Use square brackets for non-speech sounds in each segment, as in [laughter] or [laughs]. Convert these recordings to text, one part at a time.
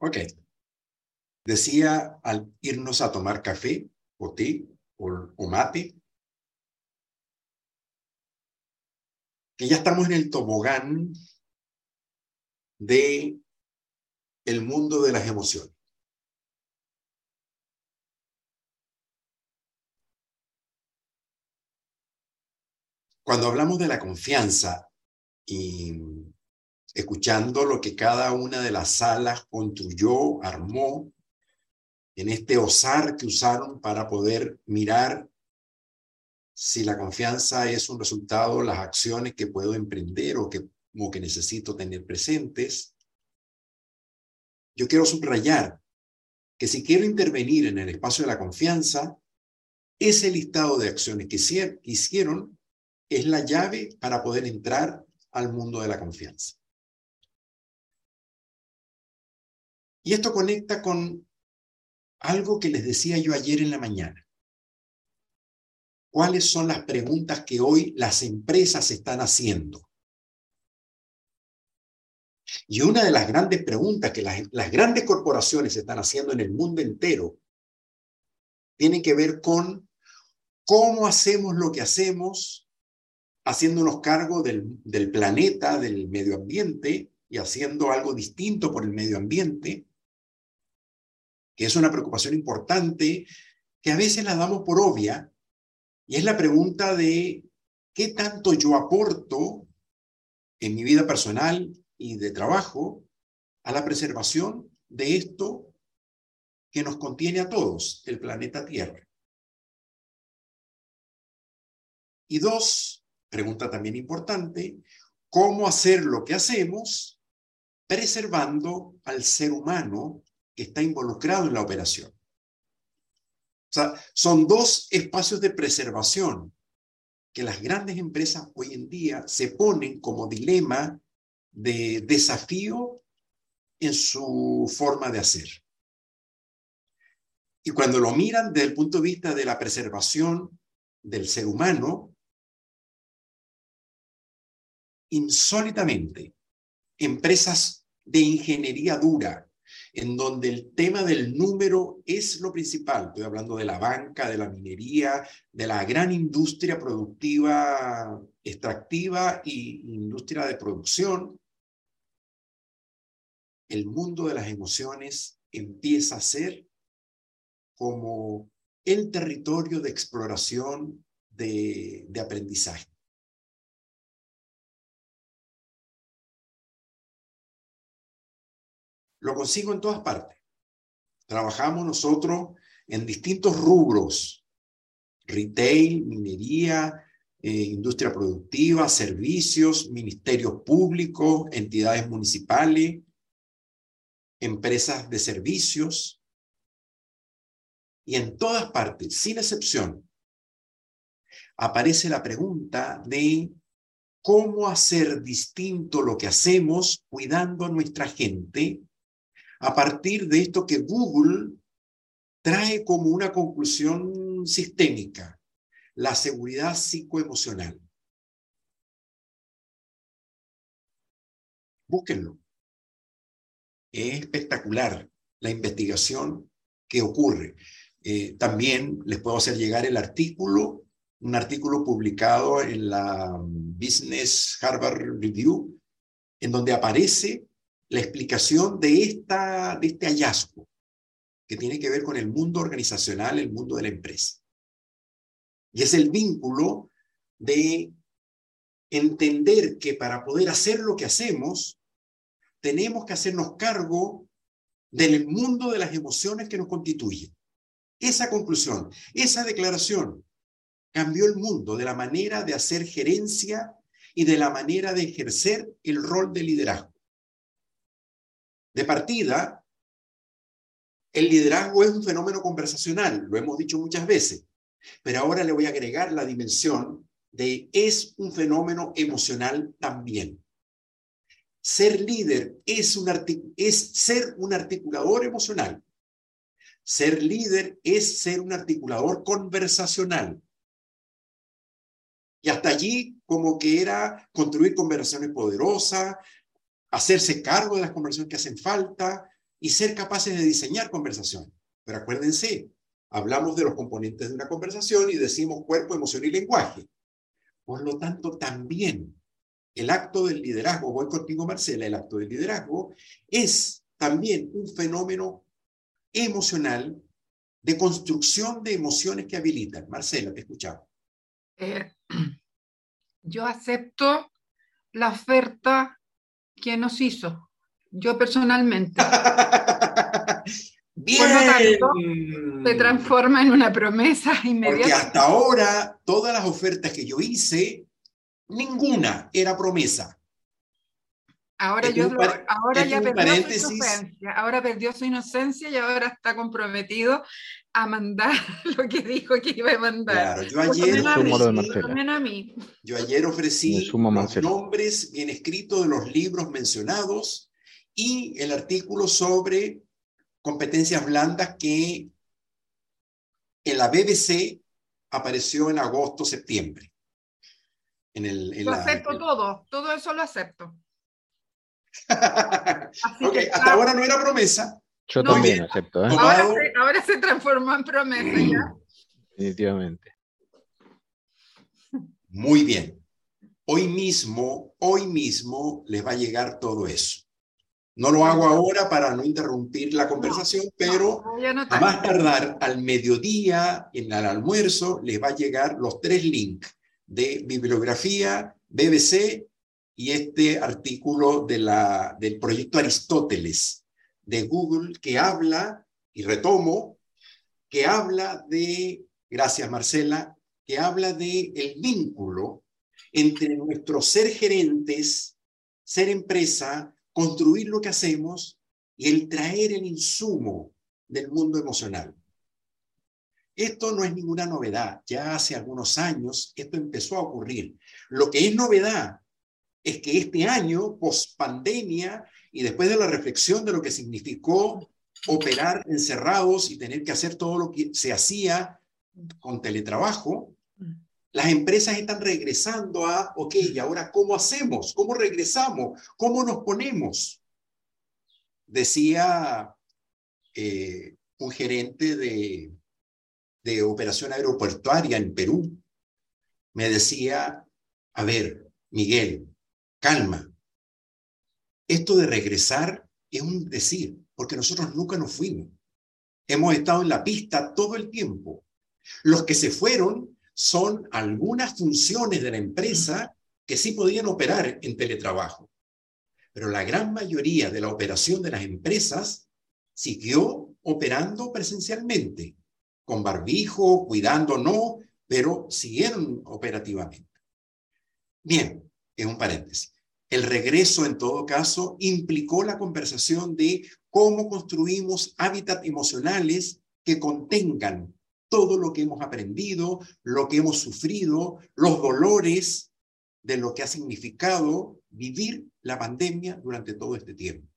Ok. Decía al irnos a tomar café o té o, mate que ya estamos en el tobogán de el mundo de las emociones. Cuando hablamos de la confianza y escuchando lo que cada una de las salas construyó, armó, en este osar que usaron para poder mirar si la confianza es un resultado, las acciones que puedo emprender o que, o que necesito tener presentes. Yo quiero subrayar que si quiero intervenir en el espacio de la confianza, ese listado de acciones que hicieron es la llave para poder entrar al mundo de la confianza. Y esto conecta con algo que les decía yo ayer en la mañana. ¿Cuáles son las preguntas que hoy las empresas están haciendo? Y una de las grandes preguntas que las, grandes corporaciones están haciendo en el mundo entero tiene que ver con cómo hacemos lo que hacemos, haciéndonos cargo del, planeta, del medio ambiente y haciendo algo distinto por el medio ambiente, que es una preocupación importante que a veces la damos por obvia, y es la pregunta de qué tanto yo aporto en mi vida personal y de trabajo a la preservación de esto que nos contiene a todos, el planeta Tierra. Y dos, pregunta también importante, ¿cómo hacer lo que hacemos preservando al ser humano está involucrado en la operación? O sea, son dos espacios de preservación que las grandes empresas hoy en día se ponen como dilema de desafío en su forma de hacer. Y cuando lo miran desde el punto de vista de la preservación del ser humano, insólitamente, empresas de ingeniería dura, en donde el tema del número es lo principal. Estoy hablando de la banca, de la minería, de la gran industria productiva extractiva y industria de producción. El mundo de las emociones empieza a ser como el territorio de exploración de, de aprendizaje. Lo consigo en todas partes. Trabajamos nosotros en distintos rubros, retail, minería, eh, industria productiva, servicios, ministerios públicos, entidades municipales, empresas de servicios. Y en todas partes, sin excepción, aparece la pregunta de cómo hacer distinto lo que hacemos cuidando a nuestra gente a partir de esto que Google trae como una conclusión sistémica, la seguridad psicoemocional. Búsquenlo. Es espectacular la investigación que ocurre. Eh, también les puedo hacer llegar el artículo, un artículo publicado en la Business Harvard Review, en donde aparece la explicación de, esta, de este hallazgo que tiene que ver con el mundo organizacional, el mundo de la empresa. Y es el vínculo de entender que para poder hacer lo que hacemos, tenemos que hacernos cargo del mundo de las emociones que nos constituye. Esa conclusión, esa declaración cambió el mundo de la manera de hacer gerencia y de la manera de ejercer el rol de liderazgo. De partida, el liderazgo es un fenómeno conversacional, lo hemos dicho muchas veces, pero ahora le voy a agregar la dimensión de es un fenómeno emocional también. Ser líder es, un es ser un articulador emocional. Ser líder es ser un articulador conversacional. Y hasta allí como que era construir conversaciones poderosas, hacerse cargo de las conversaciones que hacen falta, y ser capaces de diseñar conversación. Pero acuérdense, hablamos de los componentes de una conversación y decimos cuerpo, emoción y lenguaje. Por lo tanto, también el acto del liderazgo, voy contigo Marcela, el acto del liderazgo es también un fenómeno emocional de construcción de emociones que habilitan. Marcela, te escuchamos. Eh, [clears throat] yo acepto la oferta que nos hizo, yo personalmente. [laughs] Bien. se transforma en una promesa [laughs] inmediata. Porque hasta ahora, todas las ofertas que yo hice, ninguna era promesa. Ahora, yo ahora ya perdió su inocencia, ahora perdió su inocencia y ahora está comprometido a mandar [laughs] lo que dijo que iba a mandar. Claro, yo ayer ofrecí, yo ayer ofrecí los nombres bien escritos de los libros mencionados y el artículo sobre competencias blandas que en la BBC apareció en agosto, septiembre. En el, lo acepto todo, todo eso lo acepto. [laughs] ok, hasta ahora no era promesa. Yo también acepto. ¿eh? Ahora, se, transformó en promesa ya. [clears throat] Definitivamente. Muy bien. Hoy mismo, hoy mismo les va a llegar todo eso. No lo hago ahora para no interrumpir la conversación, pero a más tardar al mediodía, en el almuerzo, les va a llegar los tres links de bibliografía, BBC y este artículo del proyecto Aristóteles de Google que habla, y retomo, que habla de, gracias Marcela, que habla de el vínculo entre nuestro ser gerentes, ser empresa, construir lo que hacemos y el traer el insumo del mundo emocional. Esto no es ninguna novedad, ya hace algunos años esto empezó a ocurrir. Lo que es novedad es que este año, post pandemia, y después de la reflexión de lo que significó operar encerrados y tener que hacer todo lo que se hacía con teletrabajo, las empresas están regresando a, ok, ¿y ahora cómo hacemos? ¿Cómo regresamos? ¿Cómo nos ponemos? Decía eh, un gerente de, de operación aeroportuaria en Perú, me decía, a ver, Miguel, calma. Esto de regresar es un decir, porque nosotros nunca nos fuimos. Hemos estado en la pista todo el tiempo. Los que se fueron son algunas funciones de la empresa que sí podían operar en teletrabajo. Pero la gran mayoría de la operación de las empresas siguió operando presencialmente, con barbijo, cuidando, no, pero siguieron operativamente. Bien, es un paréntesis. El regreso, en todo caso, implicó la conversación de cómo construimos hábitats emocionales que contengan todo lo que hemos aprendido, lo que hemos sufrido, los dolores de lo que ha significado vivir la pandemia durante todo este tiempo.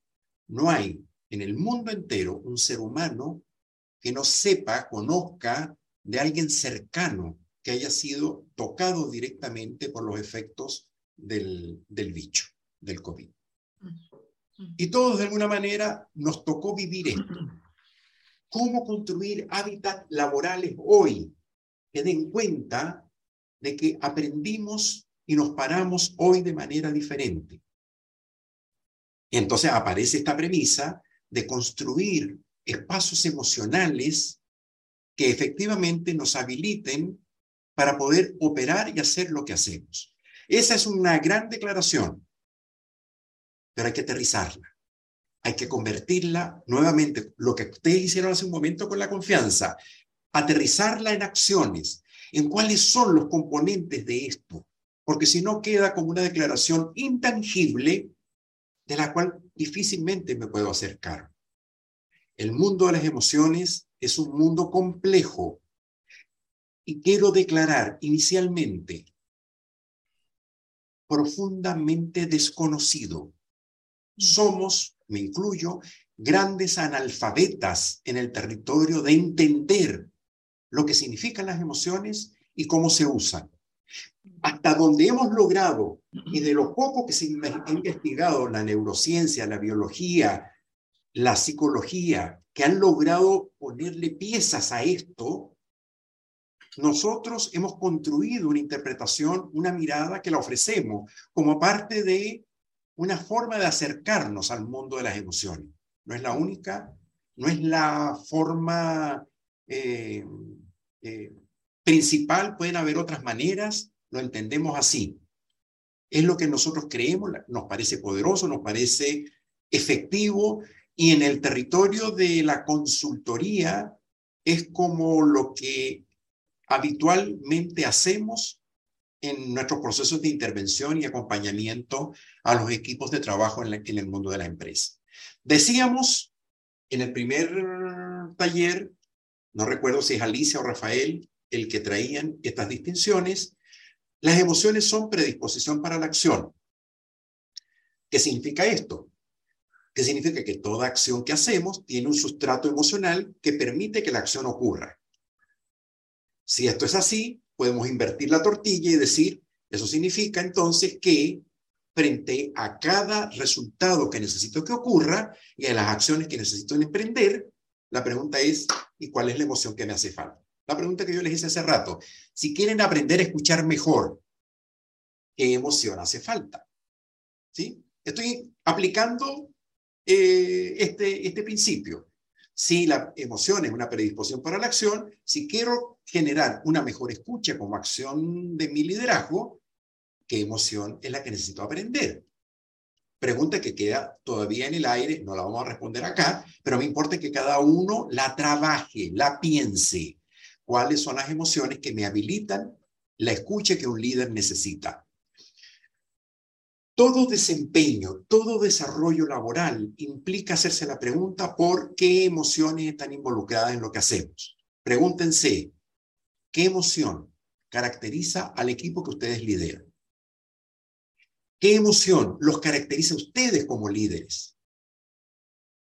No hay en el mundo entero un ser humano que no sepa, conozca de alguien cercano que haya sido tocado directamente por los efectos del, del bicho, del COVID. Y todos de alguna manera nos tocó vivir esto. ¿Cómo construir hábitats laborales hoy que den cuenta de que aprendimos y nos paramos hoy de manera diferente? entonces aparece esta premisa de construir espacios emocionales que efectivamente nos habiliten para poder operar y hacer lo que hacemos. Esa es una gran declaración, pero hay que aterrizarla. Hay que convertirla nuevamente, lo que ustedes hicieron hace un momento con la confianza, aterrizarla en acciones, en cuáles son los componentes de esto, porque si no queda como una declaración intangible de la cual difícilmente me puedo acercar. El mundo de las emociones es un mundo complejo y quiero declarar inicialmente profundamente desconocido. Somos, me incluyo, grandes analfabetas en el territorio de entender lo que significan las emociones y cómo se usan. Hasta donde hemos logrado, y de lo poco que se ha investigado la neurociencia, la biología, la psicología, que han logrado ponerle piezas a esto, nosotros hemos construido una interpretación, una mirada que la ofrecemos como parte de una forma de acercarnos al mundo de las emociones. No es la única, no es la forma eh, eh, principal, pueden haber otras maneras, lo entendemos así. Es lo que nosotros creemos, nos parece poderoso, nos parece efectivo y en el territorio de la consultoría es como lo que habitualmente hacemos en nuestros procesos de intervención y acompañamiento a los equipos de trabajo en, el mundo de la empresa. Decíamos en el primer taller, no recuerdo si es Alicia o Rafael el que traían estas distinciones, las emociones son predisposición para la acción. ¿Qué significa esto? ¿Qué significa que toda acción que hacemos tiene un sustrato emocional que permite que la acción ocurra. Si esto es así, podemos invertir la tortilla y decir, eso significa entonces que frente a cada resultado que necesito que ocurra y a las acciones que necesito emprender, la pregunta es, ¿y cuál es la emoción que me hace falta? La pregunta que yo les hice hace rato, si quieren aprender a escuchar mejor, ¿qué emoción hace falta? ¿Sí? Estoy aplicando eh, este, este principio. Si la emoción es una predisposición para la acción, si quiero generar una mejor escucha como acción de mi liderazgo, ¿qué emoción es la que necesito aprender? Pregunta que queda todavía en el aire, no la vamos a responder acá, pero me importa que cada uno la trabaje, la piense. ¿Cuáles son las emociones que me habilitan la escucha que un líder necesita? Todo desempeño, todo desarrollo laboral implica hacerse la pregunta por qué emociones están involucradas en lo que hacemos. Pregúntense, ¿qué emoción caracteriza al equipo que ustedes lideran? ¿Qué emoción los caracteriza a ustedes como líderes?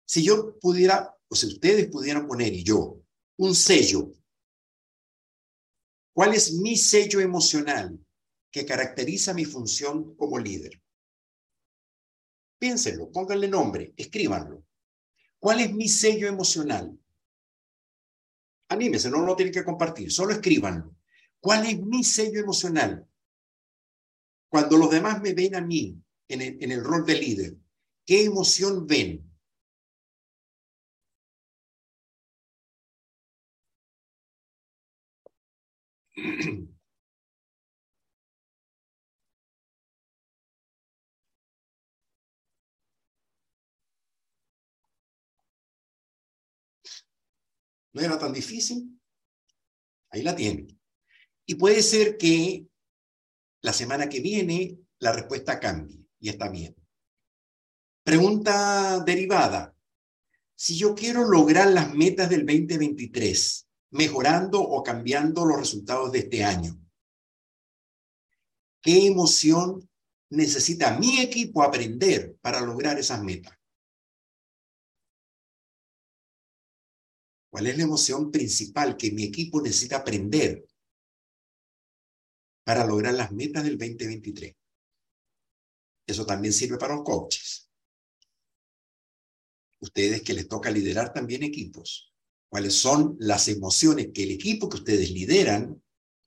Si yo pudiera, o si ustedes pudieran poner y yo, un sello, ¿cuál es mi sello emocional que caracteriza mi función como líder? Piénsenlo, pónganle nombre, escríbanlo. ¿Cuál es mi sello emocional? Anímese, no lo tienen que compartir, solo escríbanlo. ¿Cuál es mi sello emocional? Cuando los demás me ven a mí en el, en el rol de líder, ¿qué emoción ven? [clears throat] No era tan difícil. Ahí la tienen. Y puede ser que la semana que viene la respuesta cambie y está bien. Pregunta derivada. Si yo quiero lograr las metas del 2023, mejorando o cambiando los resultados de este año, ¿qué emoción necesita mi equipo aprender para lograr esas metas? ¿Cuál es la emoción principal que mi equipo necesita aprender para lograr las metas del 2023? Eso también sirve para los coaches. Ustedes que les toca liderar también equipos. ¿Cuáles son las emociones que el equipo que ustedes lideran,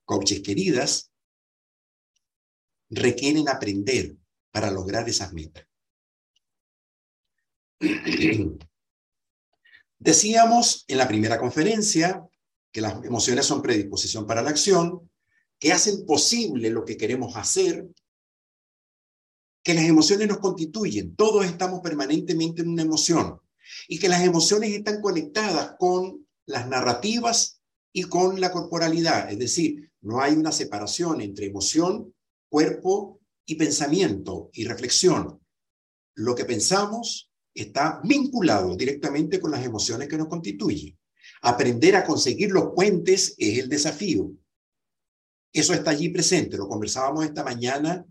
coaches queridas, requieren aprender para lograr esas metas? [clears throat] [clears throat] Decíamos en la primera conferencia que las emociones son predisposición para la acción, que hacen posible lo que queremos hacer, que las emociones nos constituyen, todos estamos permanentemente en una emoción y que las emociones están conectadas con las narrativas y con la corporalidad, es decir, no hay una separación entre emoción, cuerpo y pensamiento y reflexión. Lo que pensamos está vinculado directamente con las emociones que nos constituyen. Aprender a conseguir los puentes es el desafío. Eso está allí presente, lo conversábamos esta mañana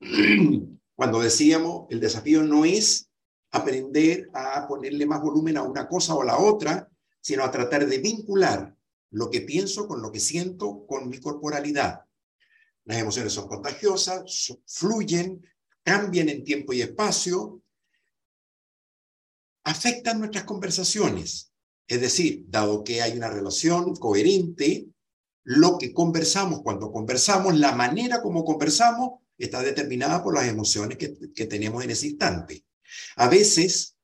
[clears throat] cuando decíamos, el desafío no es aprender a ponerle más volumen a una cosa o a la otra, sino a tratar de vincular lo que pienso con lo que siento con mi corporalidad. Las emociones son contagiosas, fluyen, cambian en tiempo y espacio, afectan nuestras conversaciones. Es decir, dado que hay una relación coherente, lo que conversamos, cuando conversamos, la manera como conversamos está determinada por las emociones que, tenemos en ese instante. A veces,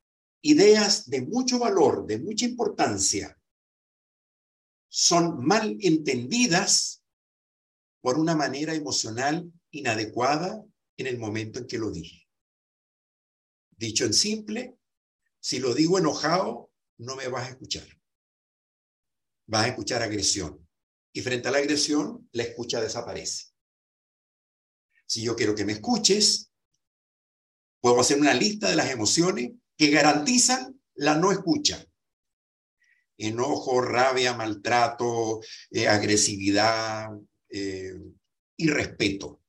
ideas de mucho valor, de mucha importancia, son mal entendidas por una manera emocional inadecuada en el momento en que lo dije. Dicho en simple, si lo digo enojado, no me vas a escuchar. Vas a escuchar agresión. Y frente a la agresión, la escucha desaparece. Si yo quiero que me escuches, puedo hacer una lista de las emociones que garantizan la no escucha. Enojo, rabia, maltrato, eh, agresividad, eh, irrespeto.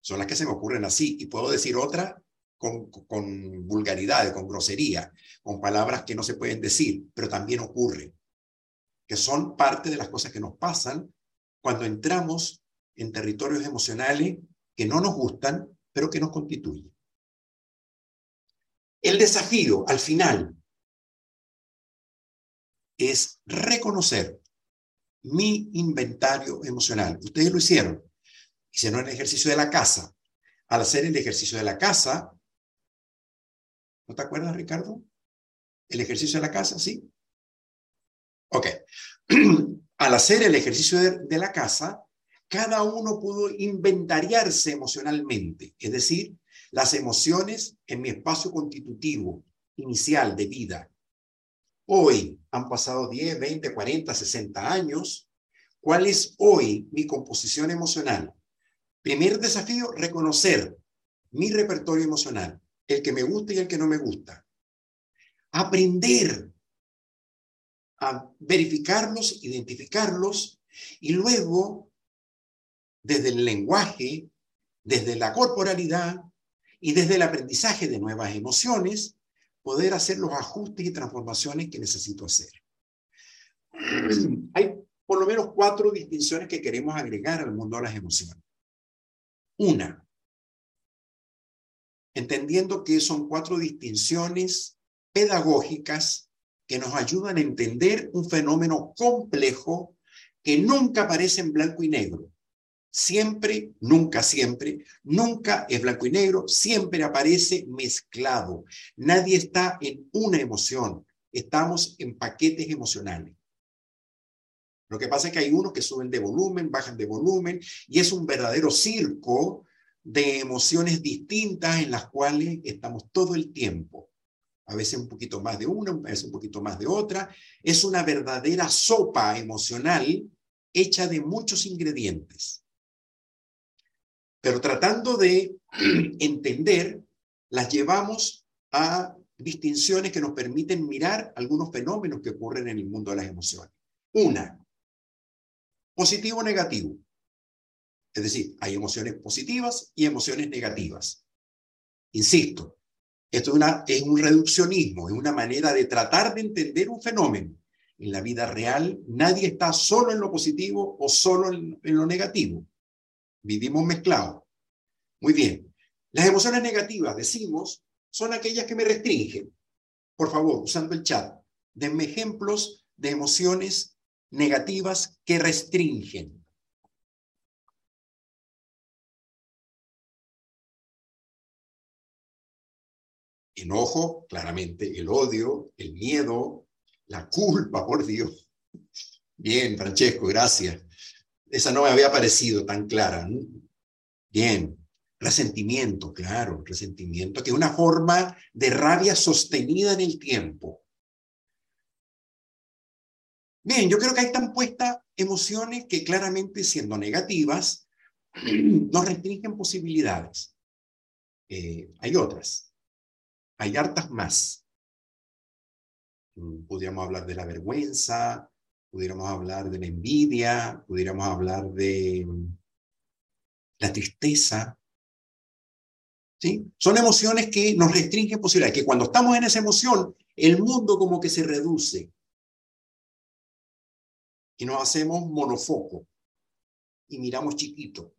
Son las que se me ocurren así. Y puedo decir otra con, con vulgaridad, con grosería, con palabras que no se pueden decir, pero también ocurre, que son parte de las cosas que nos pasan cuando entramos en territorios emocionales que no nos gustan, pero que nos constituyen. El desafío al final es reconocer mi inventario emocional. Ustedes lo hicieron. Hicieron el ejercicio de la casa. Al hacer el ejercicio de la casa, ¿no te acuerdas, Ricardo? El ejercicio de la casa, ¿sí? Ok. [clears throat] Al hacer el ejercicio de, de la casa, cada uno pudo inventariarse emocionalmente, es decir, las emociones en mi espacio constitutivo inicial de vida. Hoy han pasado 10, 20, 40, 60 años. ¿Cuál es hoy mi composición emocional? Primer desafío, reconocer mi repertorio emocional, el que me gusta y el que no me gusta. Aprender a verificarlos, identificarlos y luego, desde el lenguaje, desde la corporalidad y desde el aprendizaje de nuevas emociones, poder hacer los ajustes y transformaciones que necesito hacer. [clears throat] Hay por lo menos cuatro distinciones que queremos agregar al mundo de las emociones. Una, entendiendo que son cuatro distinciones pedagógicas que nos ayudan a entender un fenómeno complejo que nunca aparece en blanco y negro, Siempre, nunca siempre, nunca es blanco y negro, siempre aparece mezclado. Nadie está en una emoción, estamos en paquetes emocionales. Lo que pasa es que hay unos que suben de volumen, bajan de volumen, y es un verdadero circo de emociones distintas en las cuales estamos todo el tiempo. A veces un poquito más de una, a veces un poquito más de otra. Es una verdadera sopa emocional hecha de muchos ingredientes pero tratando de [clears throat] entender, las llevamos a distinciones que nos permiten mirar algunos fenómenos que ocurren en el mundo de las emociones. Una, positivo o negativo. Es decir, hay emociones positivas y emociones negativas. Insisto, esto es, un reduccionismo, es una manera de tratar de entender un fenómeno. En la vida real, nadie está solo en lo positivo o solo en lo negativo. Vivimos mezclados. Muy bien. Las emociones negativas, decimos, son aquellas que me restringen. Por favor, usando el chat, denme ejemplos de emociones negativas que restringen. Enojo, claramente, el odio, el miedo, la culpa, por Dios. Bien, Francesco, gracias. Esa no me había parecido tan clara. Bien. Resentimiento, claro, resentimiento, que es una forma de rabia sostenida en el tiempo. Bien, yo creo que hay tan puestas emociones que claramente siendo negativas [clears throat] nos restringen posibilidades. Eh, hay otras, hay hartas más. Mm, podríamos hablar de la vergüenza, pudiéramos hablar de la envidia, pudiéramos hablar de la tristeza. ¿Sí? Son emociones que nos restringen posibilidades, que cuando estamos en esa emoción, el mundo como que se reduce y nos hacemos monofoco y miramos chiquito.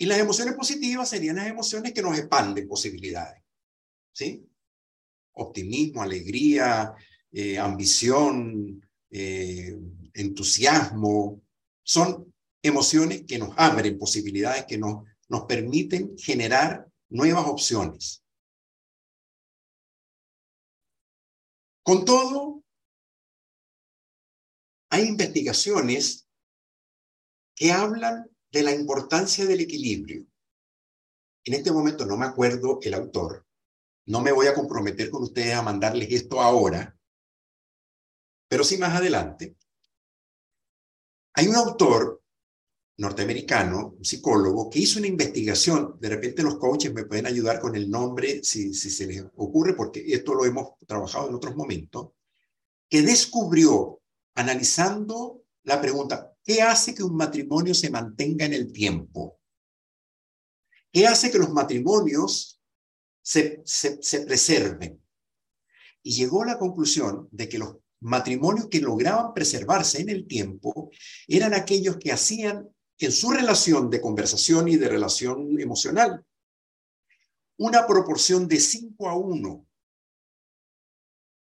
Y las emociones positivas serían las emociones que nos expanden posibilidades. ¿Sí? Optimismo, alegría, eh, ambición, eh, entusiasmo. Son emociones que nos abren posibilidades, que nos, nos permiten generar nuevas opciones. Con todo, hay investigaciones que hablan de la importancia del equilibrio. En este momento no me acuerdo el autor, no me voy a comprometer con ustedes a mandarles esto ahora, pero sí más adelante. Hay un autor norteamericano, un psicólogo, que hizo una investigación, de repente los coaches me pueden ayudar con el nombre si, si se les ocurre, porque esto lo hemos trabajado en otros momentos, que descubrió, analizando la pregunta, ¿qué hace que un matrimonio se mantenga en el tiempo? ¿Qué hace que los matrimonios se, se, se preserven? Y llegó a la conclusión de que los matrimonios que lograban preservarse en el tiempo eran aquellos que hacían en su relación de conversación y de relación emocional una proporción de 5 a 1.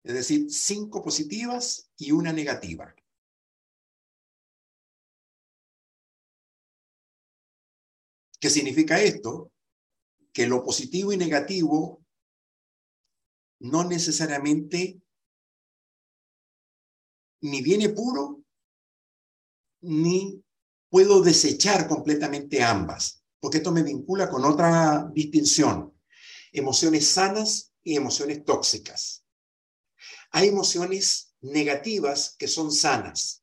Es decir, cinco positivas y una negativa. ¿Qué significa esto? Que lo positivo y negativo no necesariamente ni viene puro, ni puedo desechar completamente ambas, porque esto me vincula con otra distinción, emociones sanas y emociones tóxicas. Hay emociones negativas que son sanas.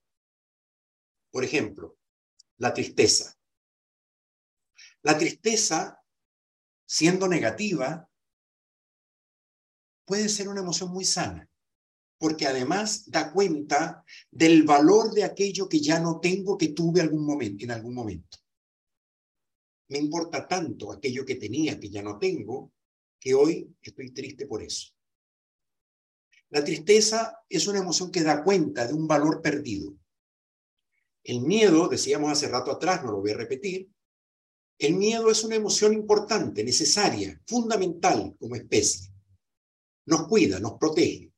Por ejemplo, la tristeza. La tristeza, siendo negativa, puede ser una emoción muy sana porque además da cuenta del valor de aquello que ya no tengo que tuve algún momento, en algún momento. Me importa tanto aquello que tenía que ya no tengo, que hoy estoy triste por eso. La tristeza es una emoción que da cuenta de un valor perdido. El miedo, decíamos hace rato atrás, no lo voy a repetir, el miedo es una emoción importante, necesaria, fundamental como especie. Nos cuida, nos protege.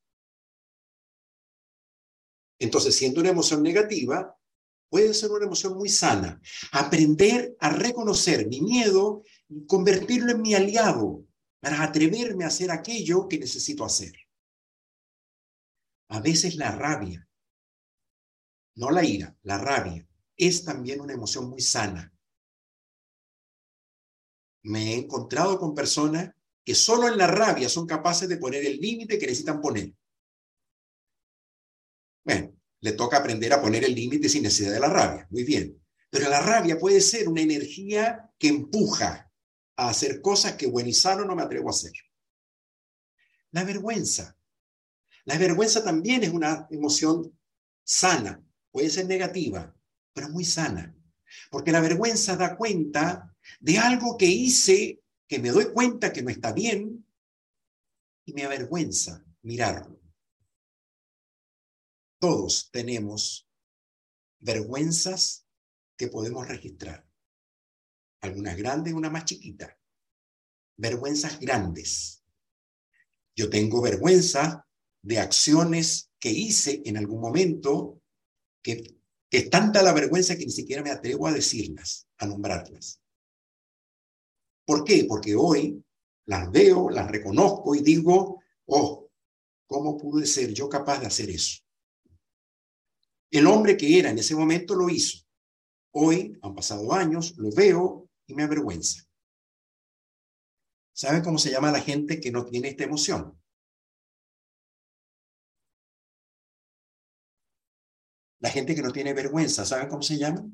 Entonces, siendo una emoción negativa, puede ser una emoción muy sana. Aprender a reconocer mi miedo y convertirlo en mi aliado para atreverme a hacer aquello que necesito hacer. A veces la rabia, no la ira, la rabia, es también una emoción muy sana. Me he encontrado con personas que solo en la rabia son capaces de poner el límite que necesitan poner. Bueno, le toca aprender a poner el límite sin necesidad de la rabia. Muy bien. Pero la rabia puede ser una energía que empuja a hacer cosas que bueno y sano no me atrevo a hacer. La vergüenza. La vergüenza también es una emoción sana. Puede ser negativa, pero muy sana. Porque la vergüenza da cuenta de algo que hice que me doy cuenta que no está bien y me avergüenza mirarlo. Todos tenemos vergüenzas que podemos registrar. Algunas grandes, una más chiquita. Vergüenzas grandes. Yo tengo vergüenza de acciones que hice en algún momento que, es tanta la vergüenza que ni siquiera me atrevo a decirlas, a nombrarlas. ¿Por qué? Porque hoy las veo, las reconozco y digo, oh, ¿cómo pude ser yo capaz de hacer eso? El hombre que era en ese momento lo hizo. Hoy, han pasado años, lo veo y me avergüenza. ¿Saben cómo se llama la gente que no tiene esta emoción? La gente que no tiene vergüenza, ¿saben cómo se llama?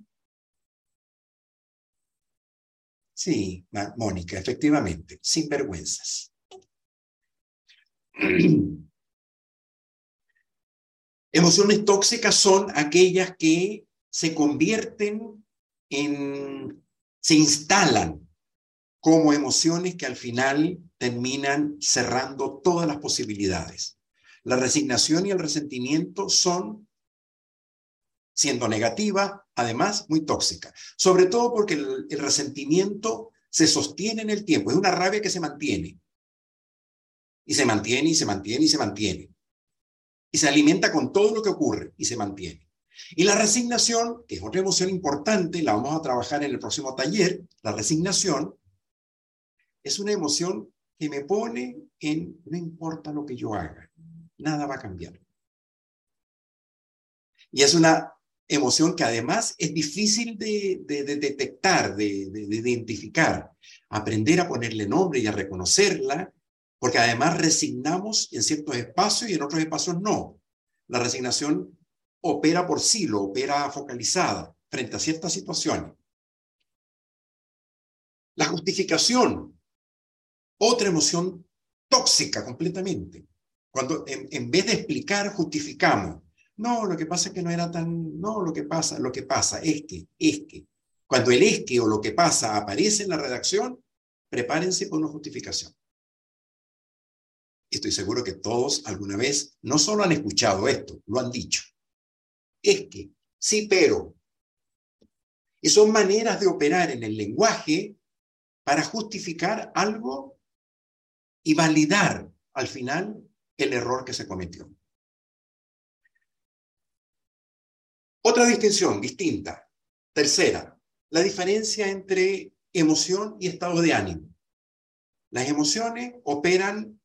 Sí, Mónica, efectivamente, sin vergüenzas. [clears throat] Emociones tóxicas son aquellas que se convierten en, se instalan como emociones que al final terminan cerrando todas las posibilidades. La resignación y el resentimiento son siendo negativa, además muy tóxica. Sobre todo porque el, resentimiento se sostiene en el tiempo, es una rabia que se mantiene. Y se mantiene y se mantiene y se mantiene. Y se alimenta con todo lo que ocurre y se mantiene. Y la resignación, que es otra emoción importante, la vamos a trabajar en el próximo taller, la resignación, es una emoción que me pone en no importa lo que yo haga, nada va a cambiar. Y es una emoción que además es difícil de, detectar, de, de, identificar, aprender a ponerle nombre y a reconocerla, porque además resignamos en ciertos espacios y en otros espacios no. La resignación opera por sí, lo opera focalizada frente a ciertas situaciones. La justificación, otra emoción tóxica completamente. Cuando en, vez de explicar, justificamos. No, lo que pasa es que no era tan, no, lo que pasa, lo que pasa es que, es que. Cuando el es que o lo que pasa aparece en la redacción, prepárense por una justificación. Estoy seguro que todos alguna vez no solo han escuchado esto, lo han dicho es que, sí, pero. Y son maneras de operar en el lenguaje para justificar algo y validar al final el error que se cometió. Otra distinción distinta. Tercera, la diferencia entre emoción y estado de ánimo. Las emociones operan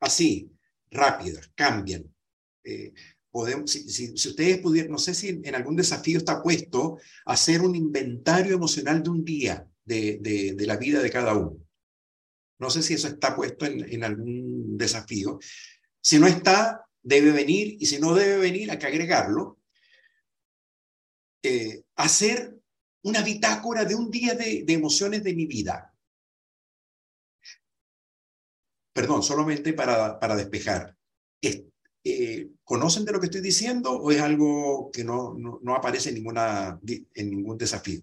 así, rápidas, cambian. Eh, si, ustedes pudieran, no sé si en algún desafío está puesto hacer un inventario emocional de un día de, de, la vida de cada uno. No sé si eso está puesto en, en algún desafío. Si no está, debe venir, y si no debe venir, hay que agregarlo. Eh, hacer una bitácora de un día de, de emociones de mi vida. Perdón, solamente para, para despejar. Eh, ¿conocen de lo que estoy diciendo o es algo que no, no, aparece en, ninguna, en ningún desafío?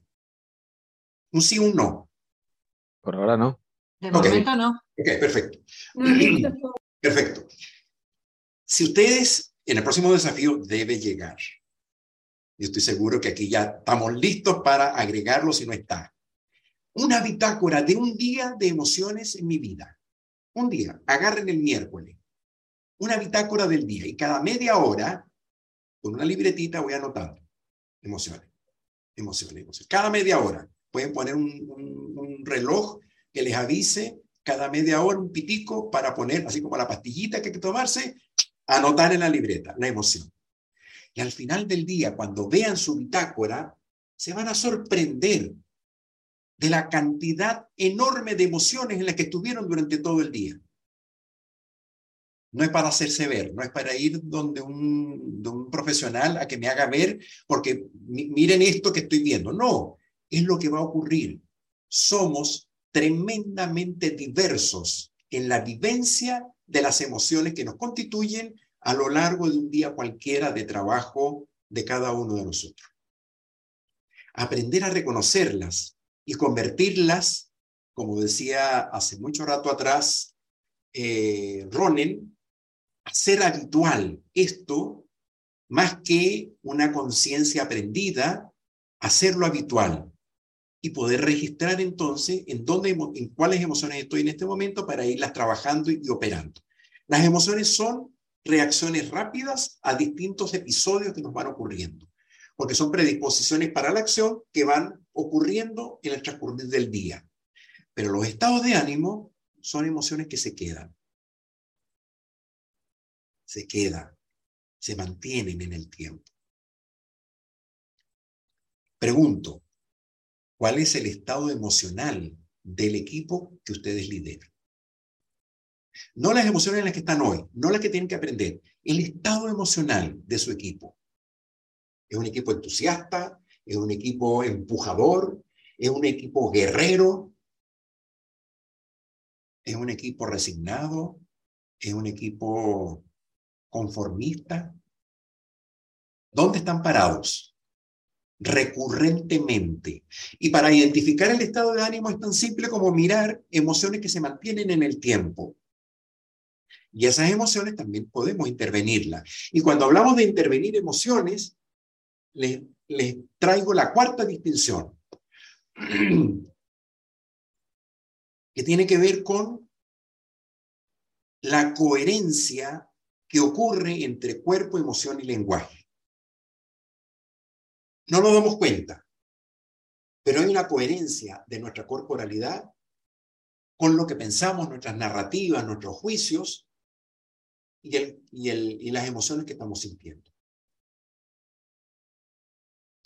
Un sí o un no. Por ahora no. De momento no. Ok, perfecto. perfecto. Si ustedes, en el próximo desafío debe llegar. Yo estoy seguro que aquí ya estamos listos para agregarlo si no está. Una bitácora de un día de emociones en mi vida. Un día. Agarren el miércoles una bitácora del día y cada media hora, con una libretita, voy anotando emociones, emociones, emociones. Cada media hora pueden poner un, reloj que les avise cada media hora un pitico para poner, así como la pastillita que hay que tomarse, anotar en la libreta la emoción. Y al final del día, cuando vean su bitácora, se van a sorprender de la cantidad enorme de emociones en las que estuvieron durante todo el día no es para hacerse ver, no es para ir donde un, un profesional a que me haga ver, porque miren esto que estoy viendo. No, es lo que va a ocurrir. Somos tremendamente diversos en la vivencia de las emociones que nos constituyen a lo largo de un día cualquiera de trabajo de cada uno de nosotros. Aprender a reconocerlas y convertirlas, como decía hace mucho rato atrás eh, Ronen, hacer habitual esto más que una conciencia aprendida, hacerlo habitual y poder registrar entonces en dónde, en cuáles emociones estoy en este momento para irlas trabajando y, operando. Las emociones son reacciones rápidas a distintos episodios que nos van ocurriendo, porque son predisposiciones para la acción que van ocurriendo en el transcurso del día. Pero los estados de ánimo son emociones que se quedan se quedan, se mantienen en el tiempo. Pregunto, ¿cuál es el estado emocional del equipo que ustedes lideran? No las emociones en las que están hoy, no las que tienen que aprender, el estado emocional de su equipo. ¿Es un equipo entusiasta? ¿Es un equipo empujador? ¿Es un equipo guerrero? ¿Es un equipo resignado? ¿Es un equipo conformista? ¿Dónde están parados? Recurrentemente. Y para identificar el estado de ánimo es tan simple como mirar emociones que se mantienen en el tiempo. Y esas emociones también podemos intervenirlas. Y cuando hablamos de intervenir emociones, les, traigo la cuarta distinción, [clears throat] que tiene que ver con la coherencia que ocurre entre cuerpo, emoción y lenguaje. No nos damos cuenta, pero hay una coherencia de nuestra corporalidad con lo que pensamos, nuestras narrativas, nuestros juicios y, el, y, el, y las emociones que estamos sintiendo.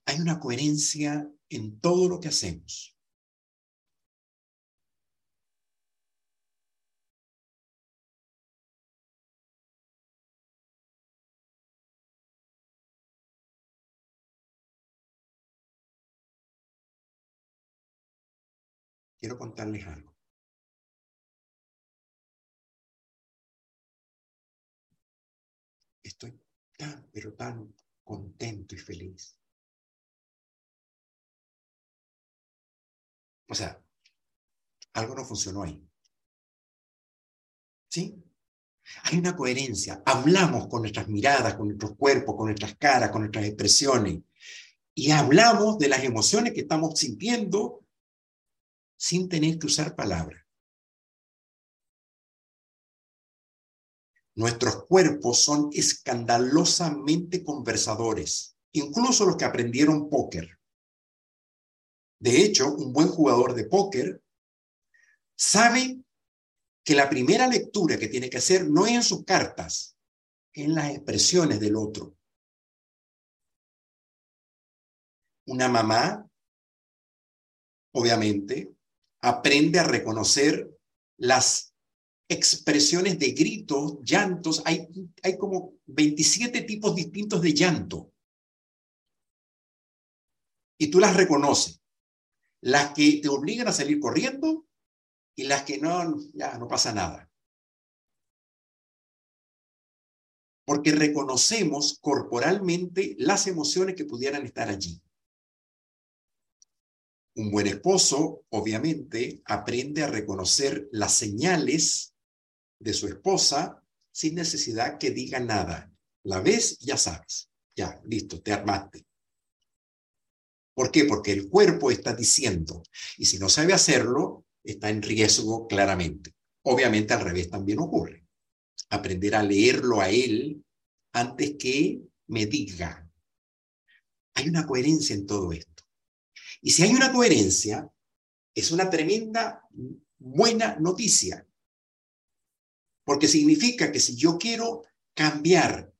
Hay una coherencia en todo lo que hacemos. quiero contarles algo. Tan, pero tan contento y feliz. O sea, algo no funcionó ahí. ¿Sí? Hay una coherencia. Hablamos con nuestras miradas, con nuestros cuerpos, con nuestras caras, con nuestras expresiones. Y hablamos de las emociones que estamos sintiendo sin tener que usar palabras. Nuestros cuerpos son escandalosamente conversadores, incluso los que aprendieron póker. De hecho, un buen jugador de póker sabe que la primera lectura que tiene que hacer no es en sus cartas, en las expresiones del otro. Una mamá, obviamente, aprende a reconocer las expresiones de gritos, llantos. Hay, hay como 27 tipos distintos de llanto. Y tú las reconoces. Las que te obligan a salir corriendo y las que no, ya no pasa nada. Porque reconocemos corporalmente las emociones que pudieran estar allí. Un buen esposo, obviamente, aprende a reconocer las señales de su esposa sin necesidad que diga nada. La ves, ya sabes. Ya, listo, te armaste. ¿Por qué? Porque el cuerpo está diciendo. Y si no sabe hacerlo, está en riesgo claramente. Obviamente al revés también ocurre. Aprender a leerlo a él antes que me diga. Hay una coherencia en todo esto. Y si hay una coherencia, es una tremenda buena noticia. Porque significa que si yo quiero cambiar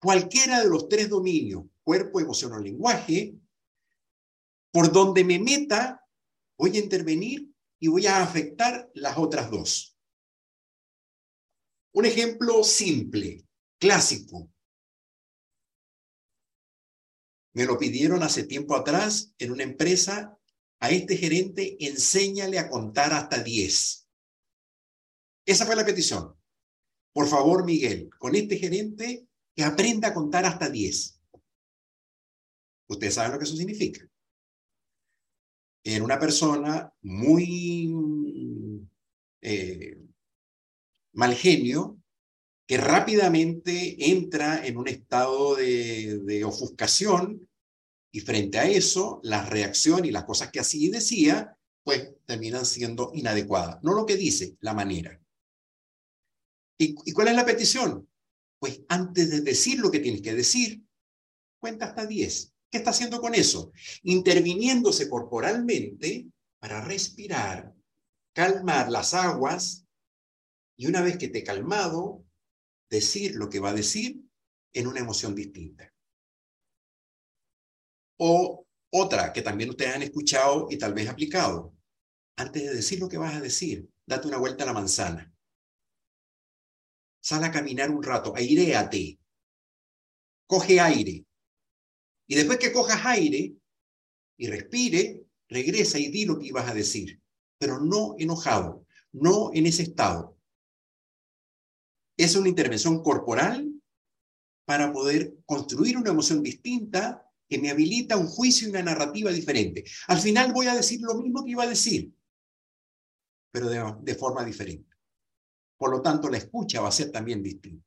cualquiera de los tres dominios, cuerpo, emoción o lenguaje, por donde me meta, voy a intervenir y voy a afectar las otras dos. Un ejemplo simple, clásico. Me lo pidieron hace tiempo atrás en una empresa. A este gerente, enséñale a contar hasta 10. Esa fue la petición. Por favor, Miguel, con este gerente que aprenda a contar hasta 10. Ustedes saben lo que eso significa. En una persona muy eh, mal genio, que rápidamente entra en un estado de, ofuscación y frente a eso, la reacción y las cosas que así decía, pues terminan siendo inadecuadas. No lo que dice, la manera. ¿Y, ¿Y cuál es la petición? Pues antes de decir lo que tienes que decir, cuenta hasta 10. ¿Qué está haciendo con eso? Interviniéndose corporalmente para respirar, calmar las aguas y una vez que te he calmado, decir lo que va a decir en una emoción distinta. O otra que también ustedes han escuchado y tal vez aplicado. Antes de decir lo que vas a decir, date una vuelta a la manzana. Sal a caminar un rato, aireate. Coge aire. Y después que cojas aire y respire, regresa y di lo que ibas a decir. Pero no enojado, no en ese estado, es una intervención corporal para poder construir una emoción distinta que me habilita un juicio y una narrativa diferente. Al final voy a decir lo mismo que iba a decir, pero de, forma diferente. Por lo tanto, la escucha va a ser también distinta.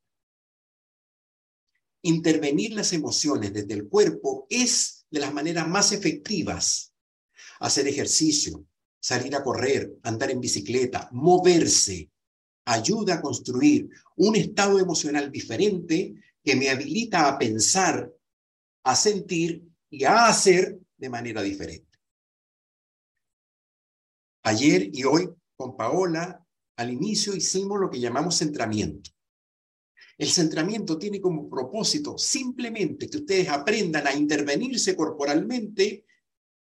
intervenir las emociones desde el cuerpo es de las maneras más efectivas. Hacer ejercicio, salir a correr, andar en bicicleta, moverse, ayuda a construir un estado emocional diferente que me habilita a pensar, a sentir y a hacer de manera diferente. Ayer y hoy con Paola, al inicio hicimos lo que llamamos centramiento. El centramiento tiene como propósito simplemente que ustedes aprendan a intervenirse corporalmente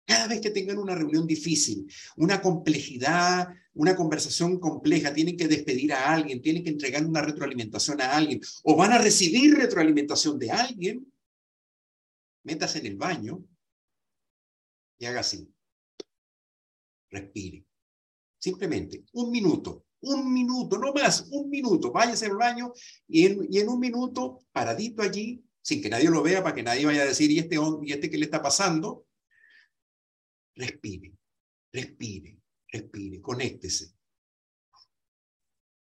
cada vez que tengan una reunión difícil, una complejidad, una conversación compleja, tienen que despedir a alguien, tienen que entregar una retroalimentación a alguien o van a recibir retroalimentación de alguien, métase en el baño y haga así. Respire. Simplemente un minuto, un minuto, no más, un minuto. Váyase al baño y en, y en un minuto, paradito allí, sin que nadie lo vea, para que nadie vaya a decir, ¿y este, y este qué le está pasando? Respire, respire, respire, conéctese.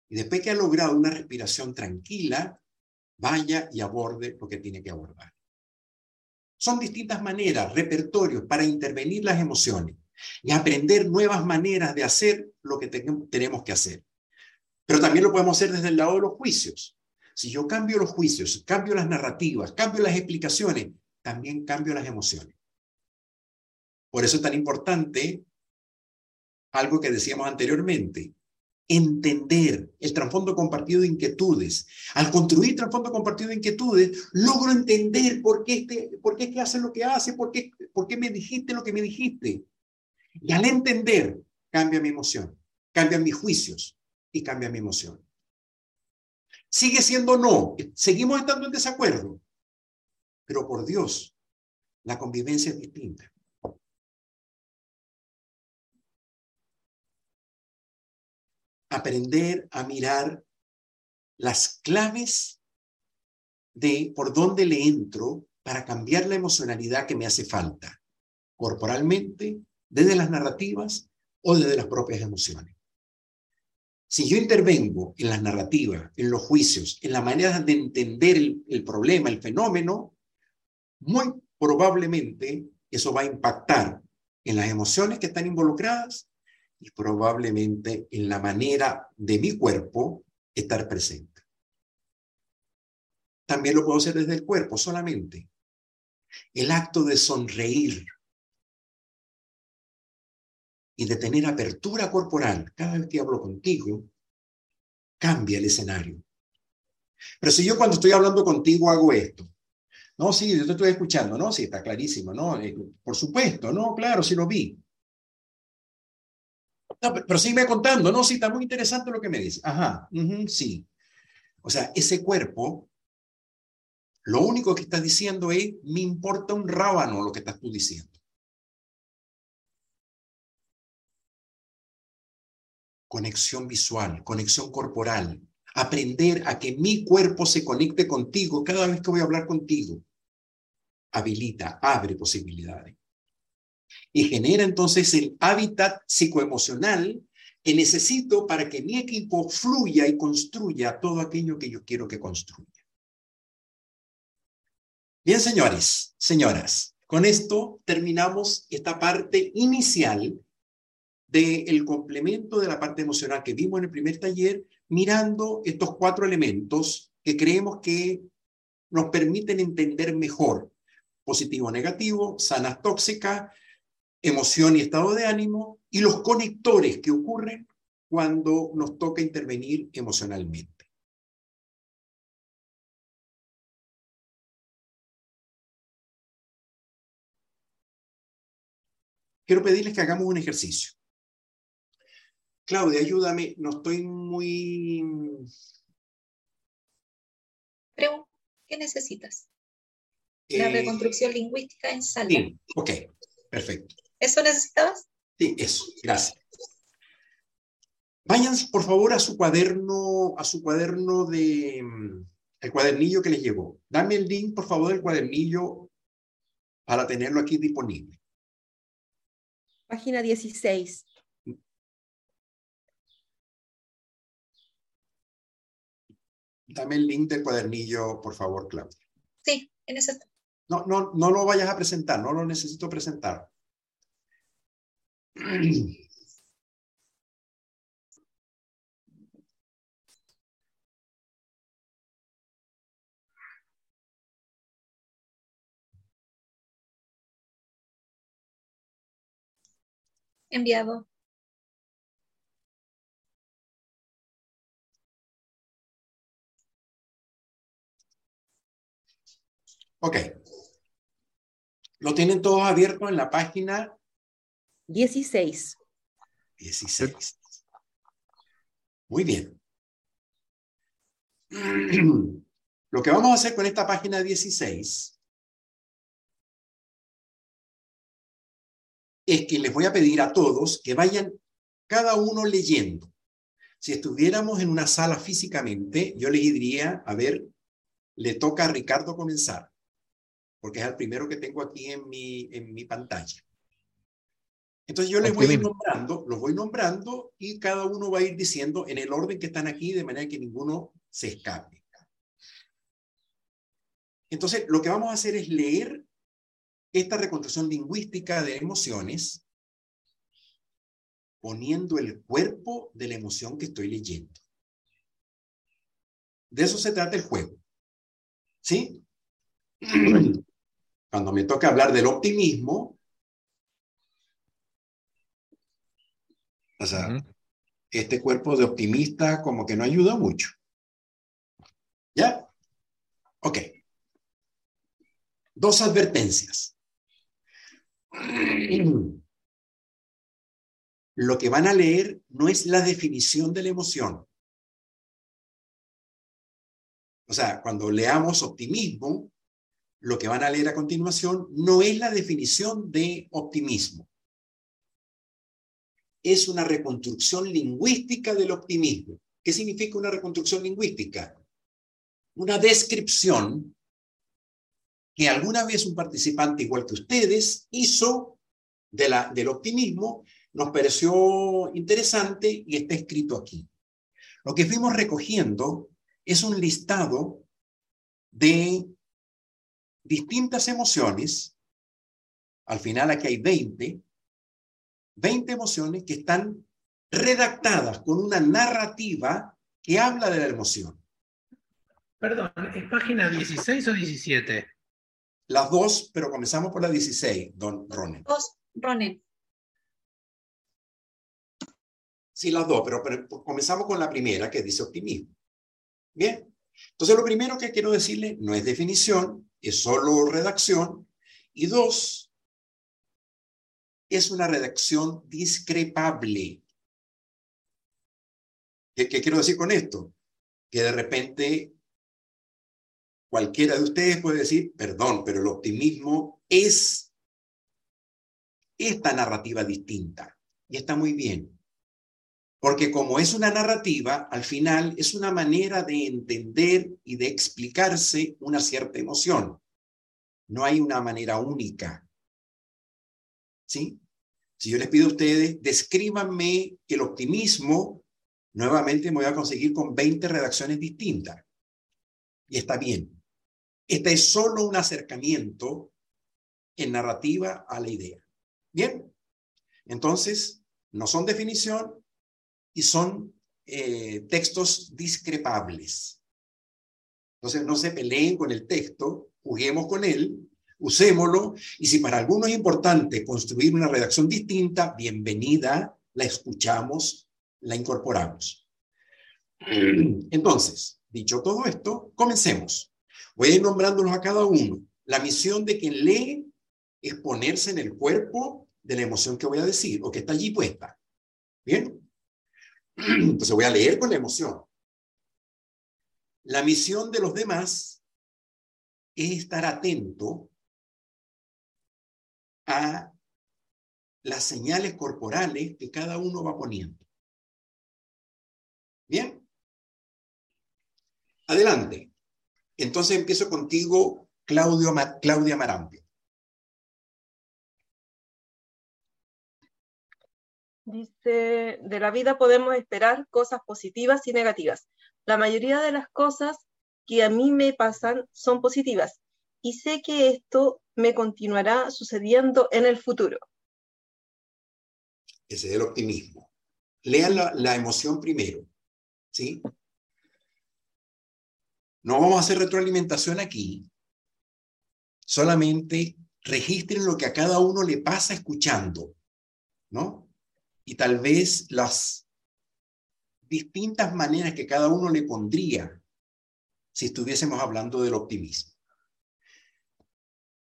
Y después que ha logrado una respiración tranquila, vaya y aborde lo que tiene que abordar. Son distintas maneras, repertorios para intervenir las emociones y aprender nuevas maneras de hacer lo que tenemos que hacer. Pero también lo podemos hacer desde el lado de los juicios. Si yo cambio los juicios, cambio las narrativas, cambio las explicaciones, también cambio las emociones. Por eso es tan importante algo que decíamos anteriormente, entender el trasfondo compartido de inquietudes. Al construir trasfondo compartido de inquietudes, logro entender por qué, este, por qué es que hace lo que hace, por qué, por qué me dijiste lo que me dijiste. Y al entender, cambia mi emoción, cambian mis juicios y cambia mi emoción. Sigue siendo no, seguimos estando en desacuerdo, pero por Dios, la convivencia es distinta. Aprender a mirar las claves de por dónde le entro para cambiar la emocionalidad que me hace falta, corporalmente, desde las narrativas o desde las propias emociones. Si yo intervengo en las narrativas, en los juicios, en la manera de entender el, problema, el fenómeno, muy probablemente eso va a impactar en las emociones que están involucradas y probablemente en la manera de mi cuerpo estar presente. También lo puedo hacer desde el cuerpo solamente. El acto de sonreír y de tener apertura corporal cada vez que hablo contigo, cambia el escenario. Pero si yo cuando estoy hablando contigo hago esto, no, sí, yo te estoy escuchando, no, sí, está clarísimo, no, eh, por supuesto, no, claro, sí lo vi. No, pero, sigue contando, no, sí, está muy interesante lo que me dice. Ajá, sí. O sea, ese cuerpo, lo único que está diciendo es, me importa un rábano lo que estás tú diciendo. Conexión visual, conexión corporal, aprender a que mi cuerpo se conecte contigo cada vez que voy a hablar contigo. Habilita, abre posibilidades. Y genera entonces el hábitat psicoemocional que necesito para que mi equipo fluya y construya todo aquello que yo quiero que construya. Bien, señores, señoras, con esto terminamos esta parte inicial del complemento de la parte emocional que vimos en el primer taller, mirando estos cuatro elementos que creemos que nos permiten entender mejor positivo, negativo, sanas, tóxicas, emoción y estado de ánimo, y los conectores que ocurren cuando nos toca intervenir emocionalmente. Quiero pedirles que hagamos un ejercicio. Claudia, ayúdame, no estoy muy... Pero, ¿qué necesitas? La eh, reconstrucción lingüística en sala. Sí, ok, perfecto. ¿Eso necesitabas? Sí, eso, gracias. Vayan, por favor, a su cuaderno, a su cuaderno de, el cuadernillo que les llegó. Dame el link, por favor, del cuadernillo para tenerlo aquí disponible. Página 16. Dame el link del cuadernillo, por favor, Claudia. Sí, en ese No, no, no lo vayas a presentar, no lo necesito presentar. Enviado. Ok. Lo tienen todos abierto en la página 16. 16. Muy bien. [clears throat] Lo que vamos a hacer con esta página 16 es que les voy a pedir a todos que vayan cada uno leyendo. Si estuviéramos en una sala físicamente, yo les diría, a ver, le toca a Ricardo comenzar porque es el primero que tengo aquí en mi, en mi pantalla. Entonces yo les voy ir nombrando, los voy nombrando y cada uno va a ir diciendo en el orden que están aquí de manera que ninguno se escape. Entonces lo que vamos a hacer es leer esta reconstrucción lingüística de emociones poniendo el cuerpo de la emoción que estoy leyendo. De eso se trata el juego. ¿Sí? [clears throat] Cuando me toca hablar del optimismo, o sea, este cuerpo de optimista como que no ayuda mucho. ¿Ya? Ok. Dos advertencias. [clears throat] Lo que van a leer no es la definición de la emoción. O sea, cuando leamos optimismo, lo que van a leer a continuación no es la definición de optimismo. Es una reconstrucción lingüística del optimismo. ¿Qué significa una reconstrucción lingüística? Una descripción que alguna vez un participante igual que ustedes hizo de la, del optimismo, nos pareció interesante y está escrito aquí. Lo que fuimos recogiendo es un listado de distintas emociones, al final aquí hay 20, 20 emociones que están redactadas con una narrativa que habla de la emoción. Perdón, ¿es página 16 o 17? Las dos, pero comenzamos por la 16, don Ronen. Dos, Ronen. Sí, las dos, pero, pero comenzamos con la primera que dice optimismo. Bien, entonces lo primero que quiero decirle no es definición, es solo redacción. Y dos, es una redacción discrepable. ¿Qué, quiero decir con esto? Que de repente cualquiera de ustedes puede decir, perdón, pero el optimismo es esta narrativa distinta. Y está muy bien. Porque como es una narrativa, al final es una manera de entender y de explicarse una cierta emoción. No hay una manera única. ¿Sí? Si yo les pido a ustedes, descríbanme el optimismo, nuevamente me voy a conseguir con 20 redacciones distintas. Y está bien. Este es solo un acercamiento en narrativa a la idea. Bien. Entonces, no son definición, y son eh, textos discrepables. Entonces no se peleen con el texto, juguemos con él, usémoslo y si para algunos es importante construir una redacción distinta, bienvenida, la escuchamos, la incorporamos. [clears throat] Entonces, dicho todo esto, comencemos. Voy a ir nombrándolos a cada uno. La misión de quien lee es ponerse en el cuerpo de la emoción que voy a decir o que está allí puesta. Bien, entonces voy a leer con la emoción. La misión de los demás es estar atento a las señales corporales que cada uno va poniendo. Bien. Adelante. Entonces empiezo contigo, Claudio, Claudia Marambio. Dice, de la vida podemos esperar cosas positivas y negativas. La mayoría de las cosas que a mí me pasan son positivas y sé que esto me continuará sucediendo en el futuro. Ese es el optimismo. Lean la, la emoción primero, ¿sí? No vamos a hacer retroalimentación aquí. Solamente registren lo que a cada uno le pasa escuchando, ¿no? Y tal vez las distintas maneras que cada uno le pondría si estuviésemos hablando del optimismo.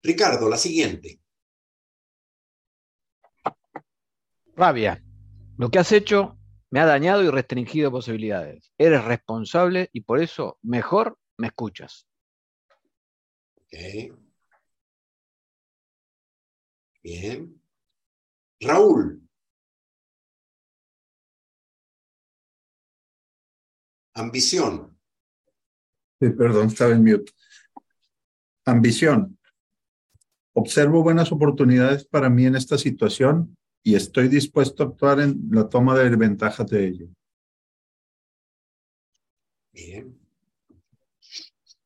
Ricardo, la siguiente. Rabia. Lo que has hecho me ha dañado y restringido posibilidades. Eres responsable y por eso mejor me escuchas. Ok. Bien. Raúl. Ambición. Sí, perdón, estaba en mute. Ambición. Observo buenas oportunidades para mí en esta situación y estoy dispuesto a actuar en la toma de ventajas de ello. Bien.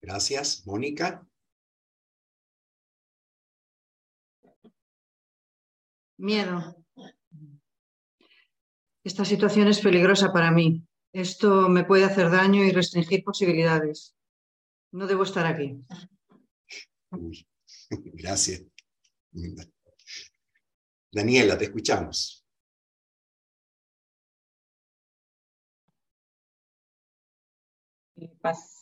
Gracias. Mónica. Miedo. Esta situación es peligrosa para mí. Esto me puede hacer daño y restringir posibilidades. No debo estar aquí. [laughs] gracias. Daniela, te escuchamos. Paz.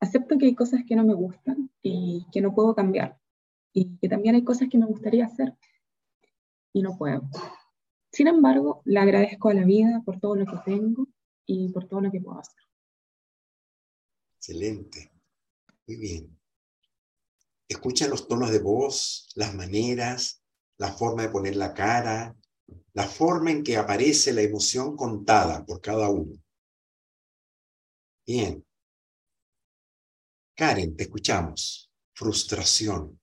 Acepto que hay cosas que no me gustan y que no puedo cambiar. Y que también hay cosas que me gustaría hacer y no puedo. Sin embargo, le agradezco a la vida por todo lo que tengo y por todo lo que puedo hacer. Excelente. Muy bien. Escucha los tonos de voz, las maneras, la forma de poner la cara, la forma en que aparece la emoción contada por cada uno. Bien. Karen, te escuchamos. Frustración.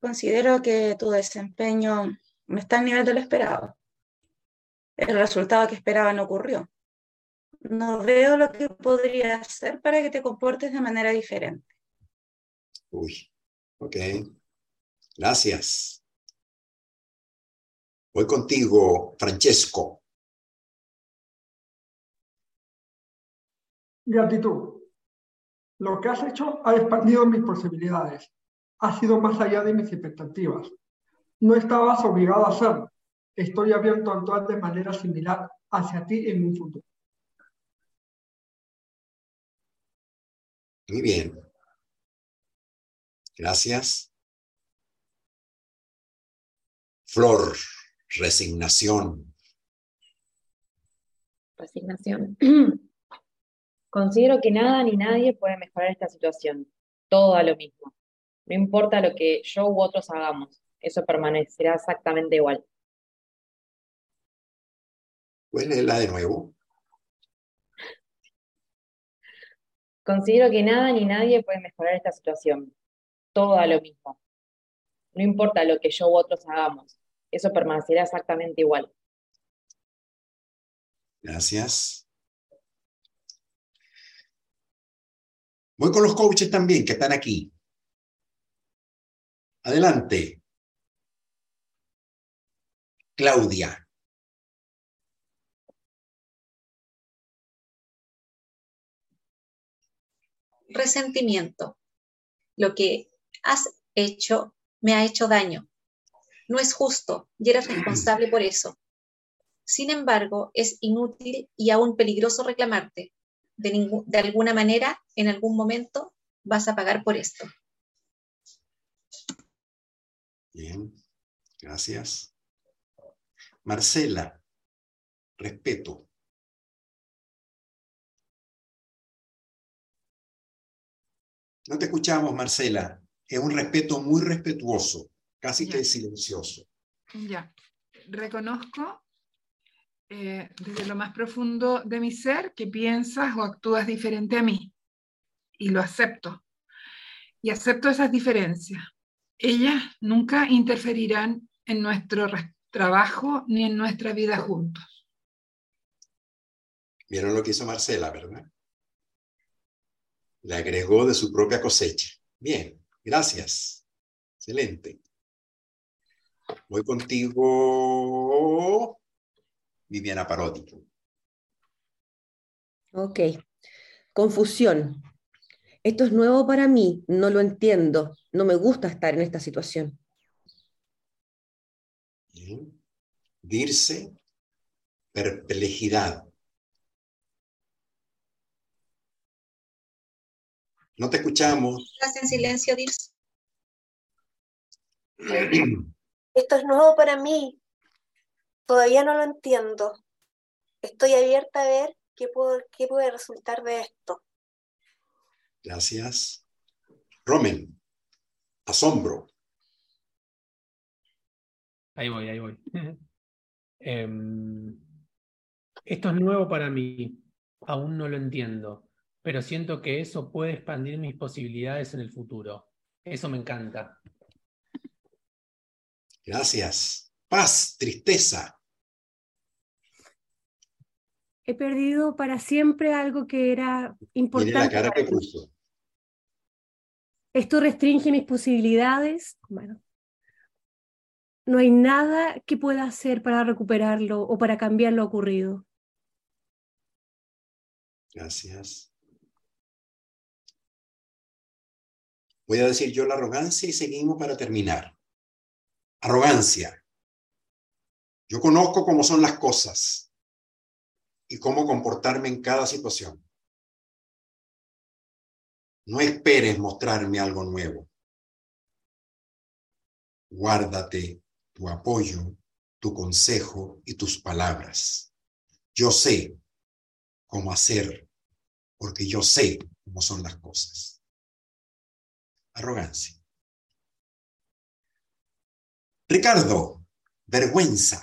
Considero que tu desempeño no está al nivel de lo esperado. El resultado que esperaba no ocurrió. No veo lo que podría hacer para que te comportes de manera diferente. Uy, ok. Gracias. Voy contigo, Francesco. Gratitud. Lo que has hecho ha expandido mis posibilidades ha sido más allá de mis expectativas. No estabas obligado a hacerlo. Estoy abierto a actuar de manera similar hacia ti en un futuro. Muy bien. Gracias. Flor, resignación. Resignación. [clears throat] Considero que nada ni nadie puede mejorar esta situación. Todo a lo mismo. No importa lo que yo u otros hagamos, eso permanecerá exactamente igual. ¿Puedes leerla de nuevo? Considero que nada ni nadie puede mejorar esta situación. Todo da lo mismo. No importa lo que yo u otros hagamos, eso permanecerá exactamente igual. Gracias. Voy con los coaches también que están aquí. Adelante. Claudia. Resentimiento. Lo que has hecho me ha hecho daño. No es justo y eres [clears throat] responsable por eso. Sin embargo, es inútil y aún peligroso reclamarte. De, de alguna manera, en algún momento, vas a pagar por esto. Bien, gracias. Marcela, respeto. No te escuchamos, Marcela. Es un respeto muy respetuoso, casi que silencioso. Ya, reconozco eh, desde lo más profundo de mi ser que piensas o actúas diferente a mí y lo acepto. Y acepto esas diferencias ellas nunca interferirán en nuestro trabajo ni en nuestra vida juntos. Vieron lo que hizo Marcela, ¿verdad? Le agregó de su propia cosecha. Bien, gracias. Excelente. Voy contigo, Viviana Parodi. Ok. Confusión. Esto es nuevo para mí, no lo entiendo, no me gusta estar en esta situación. Bien. Dirse, perplejidad. No te escuchamos. Estás en silencio, Dirce. [clears throat] Esto es nuevo para mí. Todavía no lo entiendo. Estoy abierta a ver qué, puedo, qué puede resultar de esto. Gracias. Romen, asombro. Ahí voy, ahí voy. [laughs] Em, esto es nuevo para mí. Aún no lo entiendo, pero siento que eso puede expandir mis posibilidades en el futuro. Eso me encanta. Gracias. Paz, tristeza. He perdido para siempre algo que era Mire importante. la cara que puso. Esto restringe mis posibilidades. Bueno, no hay nada que pueda hacer para recuperarlo o para cambiar lo ocurrido. Gracias. Voy a decir yo la arrogancia y seguimos para terminar. Arrogancia. Yo conozco cómo son las cosas y cómo comportarme en cada situación. No esperes mostrarme algo nuevo. Guárdate tu apoyo, tu consejo y tus palabras. Yo sé cómo hacer, porque yo sé cómo son las cosas. Arrogancia. Ricardo, vergüenza.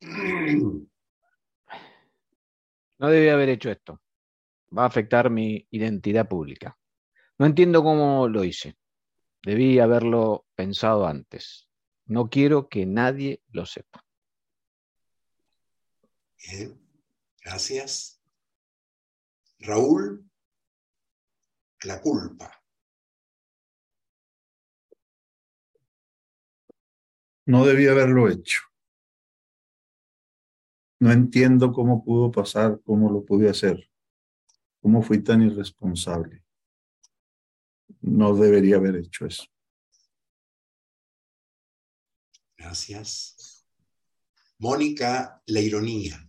[clears throat] No debía haber hecho esto. Va a afectar mi identidad pública. No entiendo cómo lo hice. Debí haberlo pensado antes. No quiero que nadie lo sepa. Bien, gracias. Raúl, la culpa. No debí haberlo hecho. No entiendo cómo pudo pasar, cómo lo pude hacer, cómo fui tan irresponsable. No debería haber hecho eso. Gracias. Mónica, la ironía.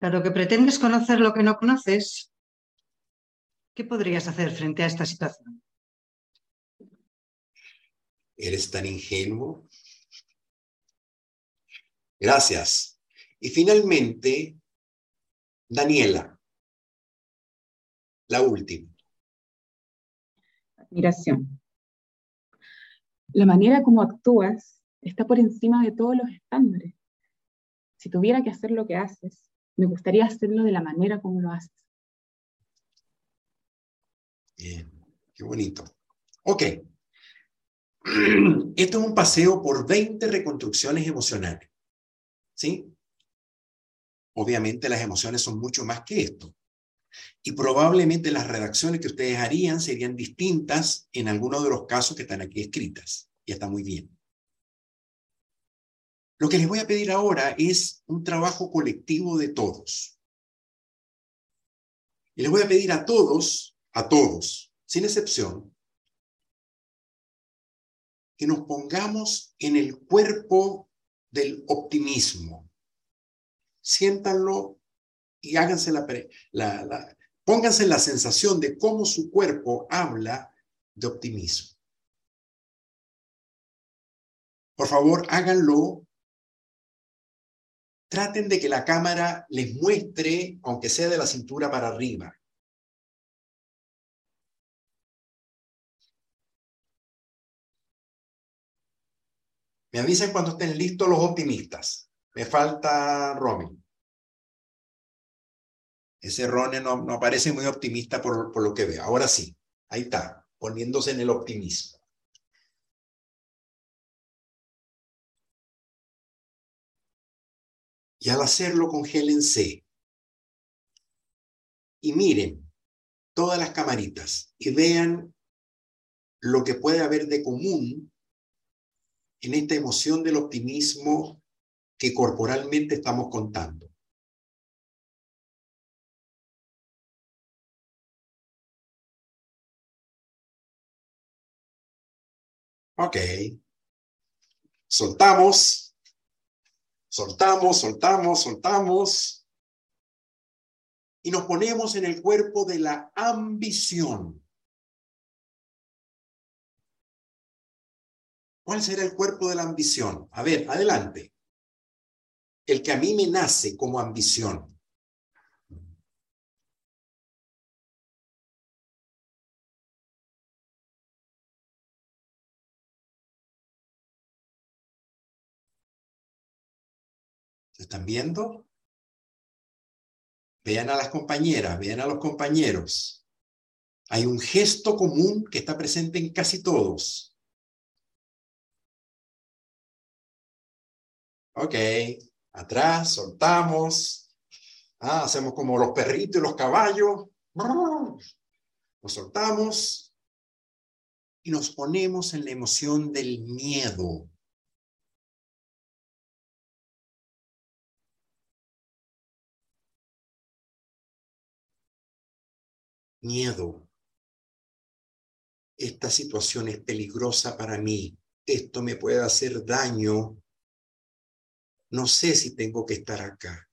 Dado que pretendes conocer lo que no conoces, ¿qué podrías hacer frente a esta situación? ¿Eres tan ingenuo? Gracias. Y finalmente, Daniela, la última. Admiración. La manera como actúas está por encima de todos los estándares. Si tuviera que hacer lo que haces, me gustaría hacerlo de la manera como lo haces. Bien, qué bonito. Ok. Esto es un paseo por 20 reconstrucciones emocionales. ¿Sí? Obviamente las emociones son mucho más que esto. Y probablemente las redacciones que ustedes harían serían distintas en algunos de los casos que están aquí escritas. Y está muy bien. Lo que les voy a pedir ahora es un trabajo colectivo de todos. Y les voy a pedir a todos, a todos, sin excepción, que nos pongamos en el cuerpo del optimismo. Siéntanlo y háganse la, la, la, pónganse la sensación de cómo su cuerpo habla de optimismo. Por favor, háganlo. Traten de que la cámara les muestre, aunque sea de la cintura para arriba. Me avisan cuando estén listos los optimistas. Me falta Robin. Ese Ronnie no, parece muy optimista por, por lo que veo. Ahora sí, ahí está, poniéndose en el optimismo. Y al hacerlo, congélense. Y miren todas las camaritas y vean lo que puede haber de común en esta emoción del optimismo que corporalmente estamos contando. Ok. Soltamos. Soltamos, soltamos, soltamos. Y nos ponemos en el cuerpo de la ambición. ¿Cuál será el cuerpo de la ambición? A ver, adelante. El que a mí me nace como ambición. ¿Se están viendo? Vean a las compañeras, vean a los compañeros. Hay un gesto común que está presente en casi todos. Ok, atrás, soltamos. Ah, hacemos como los perritos y los caballos. Nos soltamos y nos ponemos en la emoción del miedo. Miedo. Esta situación es peligrosa para mí. Esto me puede hacer daño no sé si tengo que estar acá.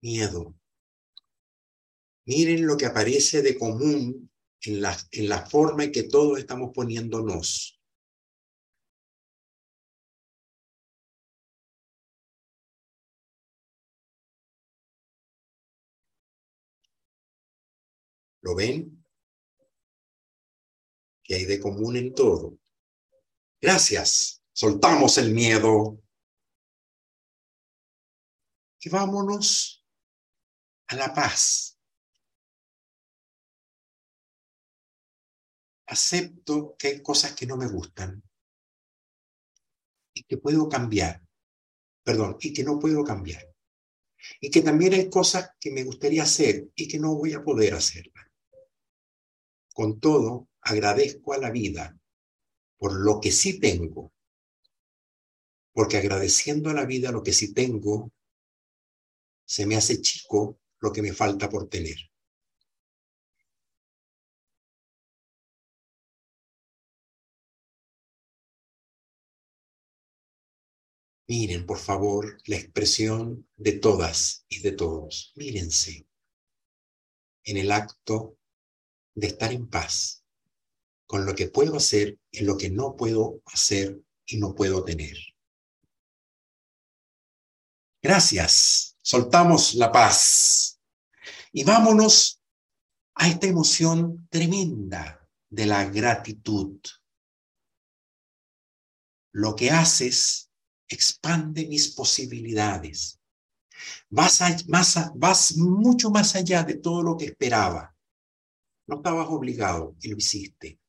Miedo. Miren lo que aparece de común en la, en la forma en que todos estamos poniéndonos. ¿Lo ven? Que hay de común en todo. Gracias soltamos el miedo y vámonos a la paz. Acepto que hay cosas que no me gustan y que puedo cambiar, perdón, y que no puedo cambiar. Y que también hay cosas que me gustaría hacer y que no voy a poder hacerlas. Con todo, agradezco a la vida por lo que sí tengo porque agradeciendo a la vida lo que sí tengo, se me hace chico lo que me falta por tener. Miren, por favor, la expresión de todas y de todos. Mírense en el acto de estar en paz con lo que puedo hacer y lo que no puedo hacer y no puedo tener. Gracias. Soltamos la paz. Y vámonos a esta emoción tremenda de la gratitud. Lo que haces expande mis posibilidades. Vas, vas mucho más allá de todo lo que esperaba. No estabas obligado y lo hiciste.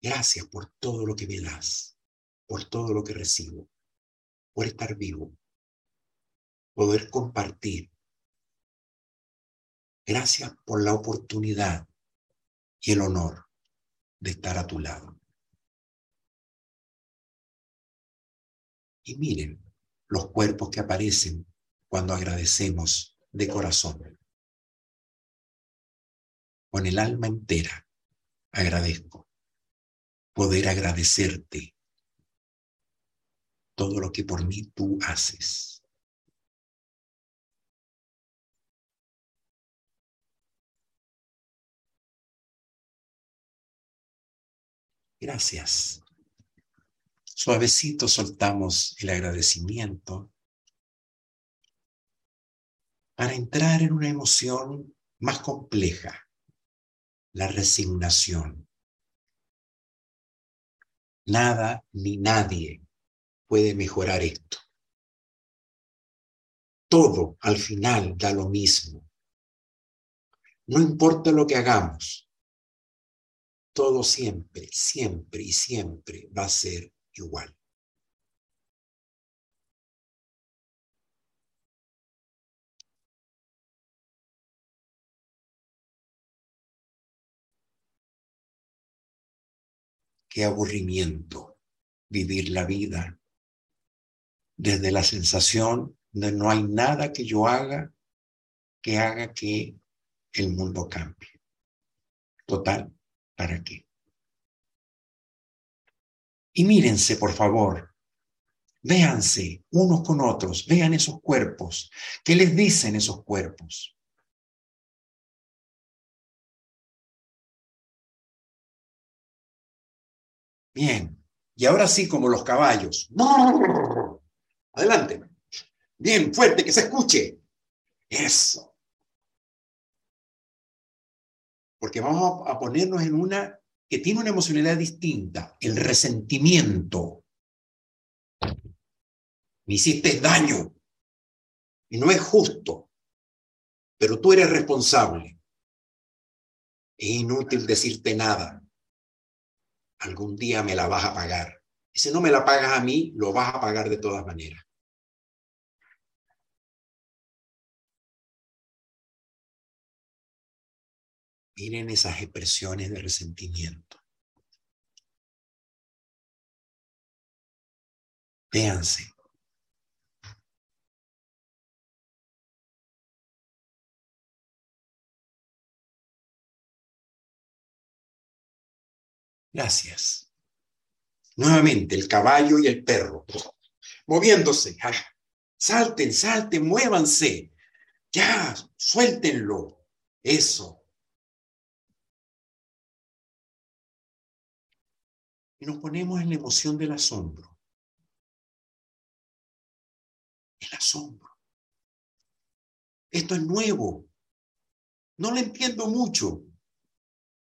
Gracias por todo lo que me das, por todo lo que recibo por estar vivo, poder compartir. Gracias por la oportunidad y el honor de estar a tu lado. Y miren los cuerpos que aparecen cuando agradecemos de corazón. Con el alma entera agradezco poder agradecerte todo lo que por mí tú haces. Gracias. Suavecito soltamos el agradecimiento para entrar en una emoción más compleja, la resignación. Nada ni nadie puede mejorar esto. Todo al final da lo mismo. No importa lo que hagamos, todo siempre, siempre y siempre va a ser igual. Qué aburrimiento vivir la vida desde la sensación de no hay nada que yo haga que haga que el mundo cambie. Total, ¿para qué? Y mírense, por favor, véanse unos con otros, vean esos cuerpos. ¿Qué les dicen esos cuerpos? Bien, y ahora sí, como los caballos. Adelante. Bien, fuerte, que se escuche. Eso. Porque vamos a ponernos en una que tiene una emocionalidad distinta, el resentimiento. Me hiciste daño y no es justo, pero tú eres responsable. Es inútil decirte nada. Algún día me la vas a pagar. Y si no me la pagas a mí, lo vas a pagar de todas maneras. Miren esas expresiones de resentimiento. Véanse. Gracias. Nuevamente, el caballo y el perro, moviéndose. Ah, salten, salten, muévanse. Ya, suéltenlo. Eso. y nos ponemos en la emoción del asombro. El asombro. Esto es nuevo. No lo entiendo mucho,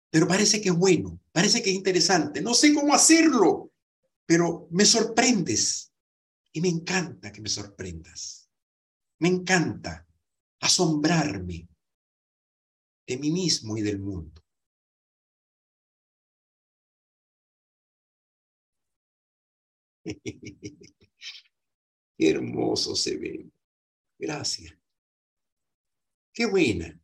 pero parece que es bueno, parece que es interesante. No sé cómo hacerlo, pero me sorprendes y me encanta que me sorprendas. Me encanta asombrarme de mí mismo y del mundo. [laughs] Qué hermoso se ve. Gracias. Qué buena.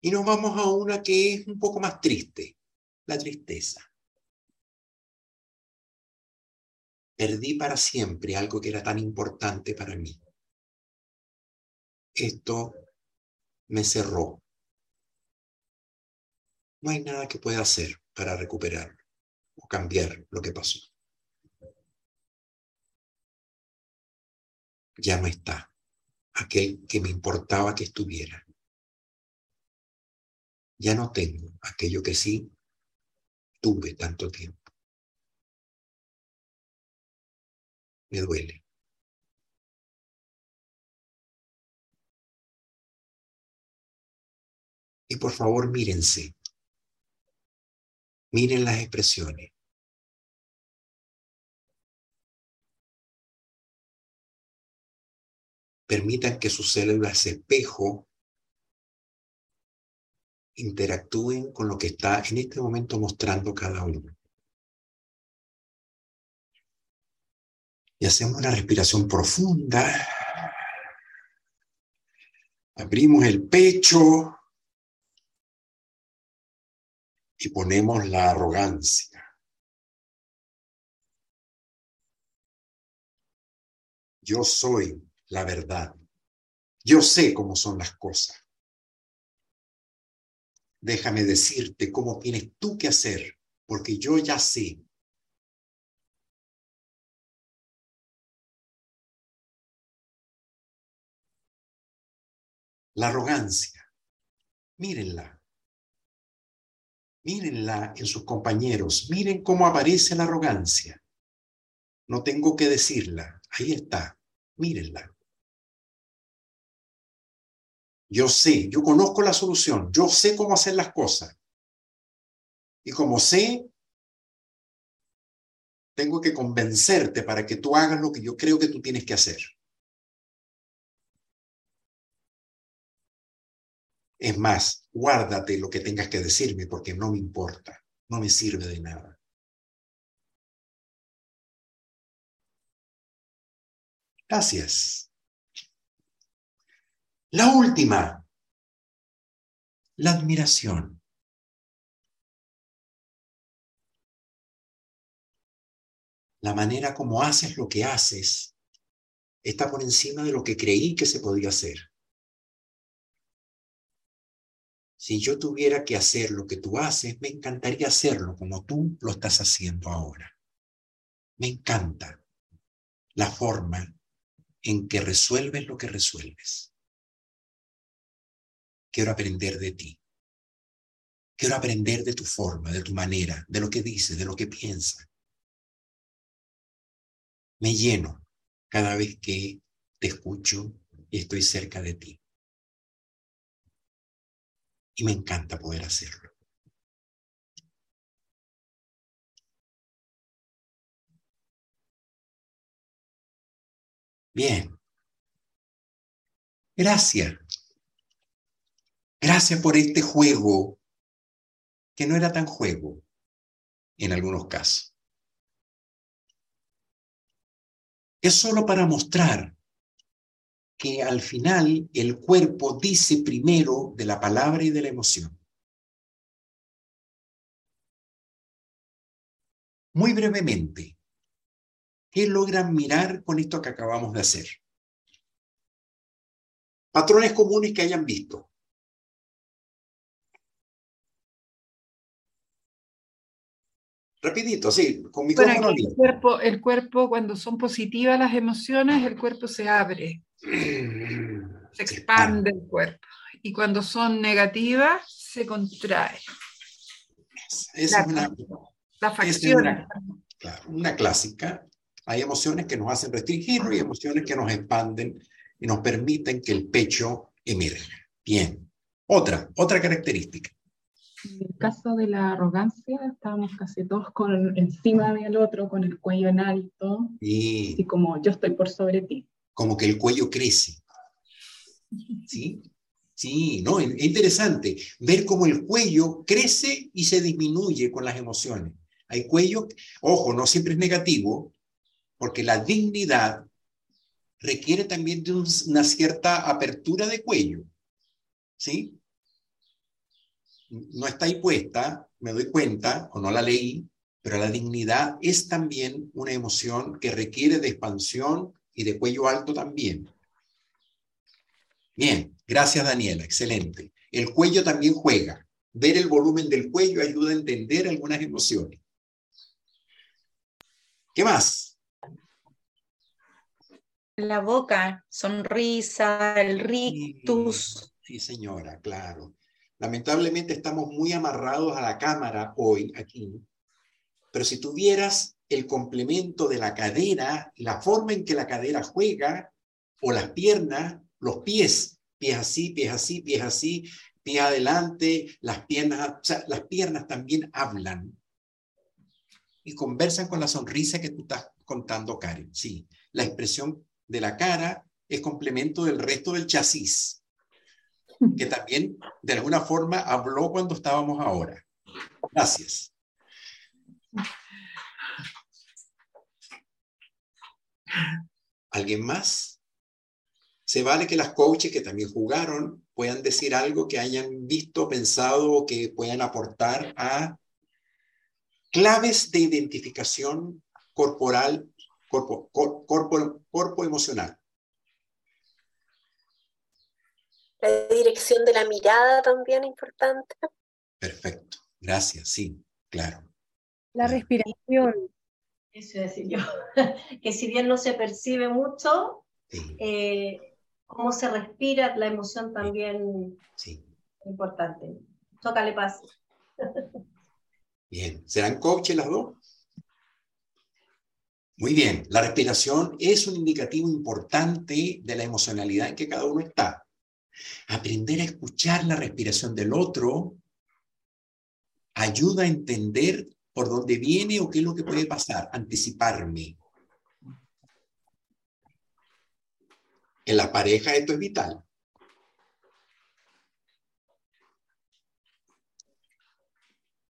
Y nos vamos a una que es un poco más triste, la tristeza. Perdí para siempre algo que era tan importante para mí. Esto me cerró. No hay nada que pueda hacer para recuperar o cambiar lo que pasó. Ya no está aquel que me importaba que estuviera. Ya no tengo aquello que sí tuve tanto tiempo. Me duele. Y por favor, mírense Miren las expresiones. Permitan que sus células espejo interactúen con lo que está en este momento mostrando cada uno. Y hacemos una respiración profunda. Abrimos el pecho y ponemos la arrogancia. Yo soy la verdad. Yo sé cómo son las cosas. Déjame decirte cómo tienes tú que hacer, porque yo ya sé. La arrogancia, mírenla. Mírenla en sus compañeros, miren cómo aparece la arrogancia. No tengo que decirla, ahí está, mírenla. Yo sé, yo conozco la solución, yo sé cómo hacer las cosas. Y como sé, tengo que convencerte para que tú hagas lo que yo creo que tú tienes que hacer. Es más, guárdate lo que tengas que decirme porque no me importa, no me sirve de nada. Gracias. La última, la admiración. La manera como haces lo que haces está por encima de lo que creí que se podía hacer. Si yo tuviera que hacer lo que tú haces, me encantaría hacerlo como tú lo estás haciendo ahora. Me encanta la forma en que resuelves lo que resuelves. Quiero aprender de ti. Quiero aprender de tu forma, de tu manera, de lo que dices, de lo que piensas. Me lleno cada vez que te escucho y estoy cerca de ti. Y me encanta poder hacerlo. Bien. Gracias. Gracias por este juego, que no era tan juego en algunos casos. Es solo para mostrar que al final el cuerpo dice primero de la palabra y de la emoción. Muy brevemente, ¿qué logran mirar con esto que acabamos de hacer? Patrones comunes que hayan visto. Rapidito, sí, con micrófono Bueno, el cuerpo, el cuerpo, cuando son positivas las emociones, el cuerpo se abre, [clears throat] se expande el cuerpo. Y cuando son negativas, se contrae. Esa es una, La es facción. una- claro, una clásica. Hay emociones que nos hacen restringirnos y emociones que nos expanden y nos permiten que el pecho emerja. Bien. Otra, otra característica. En el caso de la arrogancia, estábamos casi todos con, encima del otro, con el cuello en alto, Y y como yo estoy por sobre ti. como que el cuello crece. ¿Sí? Sí, no, es es interesante ver cómo el cuello crece y se disminuye con las emociones. Hay cuello, ojo, no siempre es negativo, porque la dignidad requiere también de un- una cierta apertura de cuello. ¿Sí? No está ahí puesta, me doy cuenta, o no la leí, pero la dignidad es también una emoción que requiere de expansión y de cuello alto también. Bien, gracias Daniela, excelente. El cuello también juega. Ver el volumen del cuello ayuda a entender algunas emociones. ¿Qué más? La boca, sonrisa, el rictus. Sí, señora, claro. Lamentablemente estamos muy amarrados a la cámara hoy aquí, pero si tuvieras el complemento de la cadera, la forma en que la cadera juega, o las piernas, los pies, pies así, pies así, pies así, pie adelante, las piernas, o las piernas también hablan y conversan con la sonrisa que tú estás contando, Karen. Sí, la expresión de la cara es complemento del resto del chasis, que también de alguna forma habló cuando estábamos ahora. Gracias. ¿Alguien más? Se vale que las coaches que también jugaron puedan decir algo que hayan visto, pensado o que puedan aportar a claves de identificación corporal, corpo, cor- corpo, corpo emocional. La dirección de la mirada también es importante. Perfecto. Gracias. Sí, claro. La respiración. Eso iba a decir yo, [laughs] que si bien no se percibe mucho, eh, cómo se respira, la emoción también Sí. es importante. Tócale paz. Bien. ¿Serán coaches las dos? Muy bien. La respiración es un indicativo importante de la emocionalidad en que cada uno está. Aprender a escuchar la respiración del otro ayuda a entender por dónde viene o qué es lo que puede pasar, anticiparme. En la pareja esto es vital.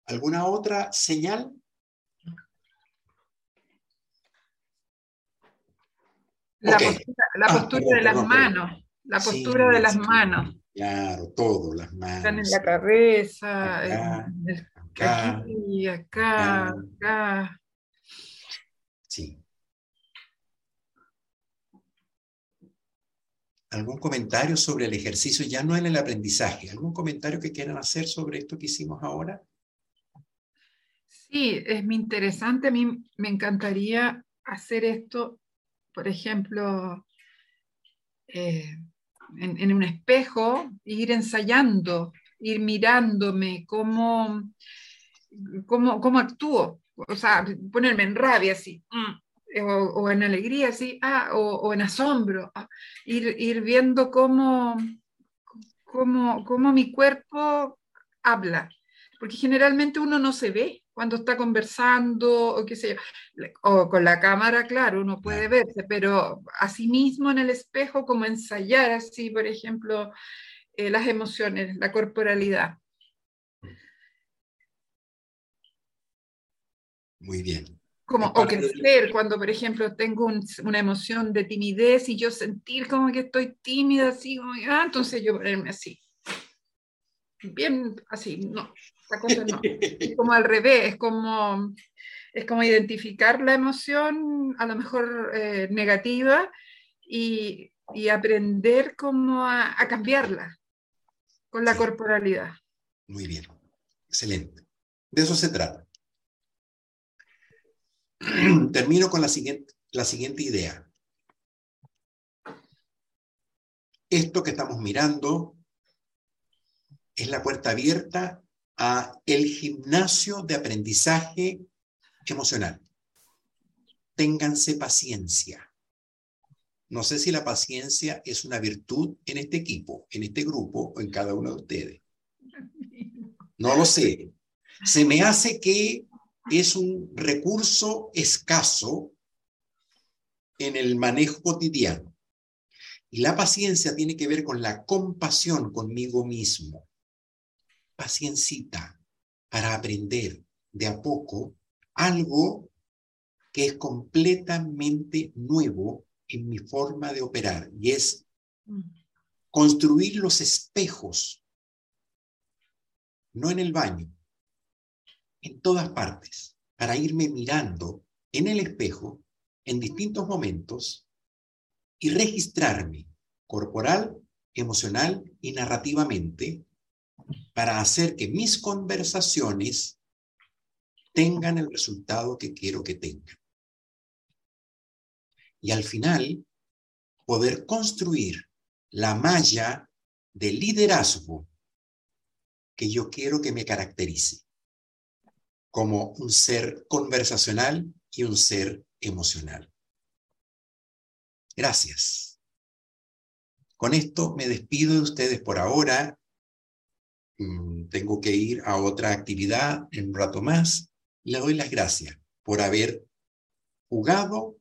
¿Alguna otra señal? La postura, la Ah, perdón, de las perdón, perdón. La Sí, postura de las sí. manos. Claro, todo, las manos. Están en la cabeza, Acá, en- acá, aquí, acá, acá. Sí. ¿Algún comentario sobre el ejercicio, ya no en el aprendizaje? ¿Algún comentario que quieran hacer sobre esto que hicimos ahora? Sí, es muy interesante. A mí me encantaría hacer esto, por ejemplo, eh, en, un espejo, ir ensayando, ir mirándome cómo, cómo, cómo actúo. O sea, ponerme en rabia así. Mm, o, en alegría, sí, ah, o, en asombro, ah, ir, ir, viendo cómo, cómo, cómo mi cuerpo habla, porque generalmente uno no se ve cuando está conversando o qué sé yo, o con la cámara, claro, uno puede verse, pero así mismo en el espejo, como ensayar así, por ejemplo, eh, las emociones, la corporalidad. Muy bien como, o crecer, cuando por ejemplo tengo una emoción de timidez y yo sentir como que estoy tímida, así, como, ah, entonces yo ponerme así. Bien, así, no, esta cosa no. Es [laughs] como al revés, es como, es como identificar la emoción a lo mejor eh, negativa y, y, aprender cómo a, cambiarla con la corporalidad. Muy bien, excelente. De eso se trata. [clears throat] Termino con la siguiente, la siguiente idea. Esto que estamos mirando es la puerta abierta a el gimnasio de aprendizaje emocional. Ténganse paciencia. No sé si la paciencia es una virtud en este equipo, en este grupo o en cada uno de ustedes. No lo sé. Se me hace que es un recurso escaso en el manejo cotidiano. Y la paciencia tiene que ver con la compasión conmigo mismo. Paciencita para aprender de a poco algo que es completamente nuevo en mi forma de operar y es construir los espejos, no en el baño, en todas partes para irme mirando en el espejo en distintos momentos y registrarme corporal, emocional y narrativamente para hacer que mis conversaciones tengan el resultado que quiero que tengan. Y al final, poder construir la malla de liderazgo que yo quiero que me caracterice como un ser conversacional y un ser emocional. Gracias. Con esto me despido de ustedes por ahora. Mm, tengo que ir a otra actividad en un rato más. Le doy las gracias por haber jugado,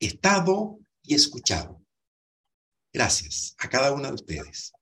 estado y escuchado. Gracias a cada uno de ustedes.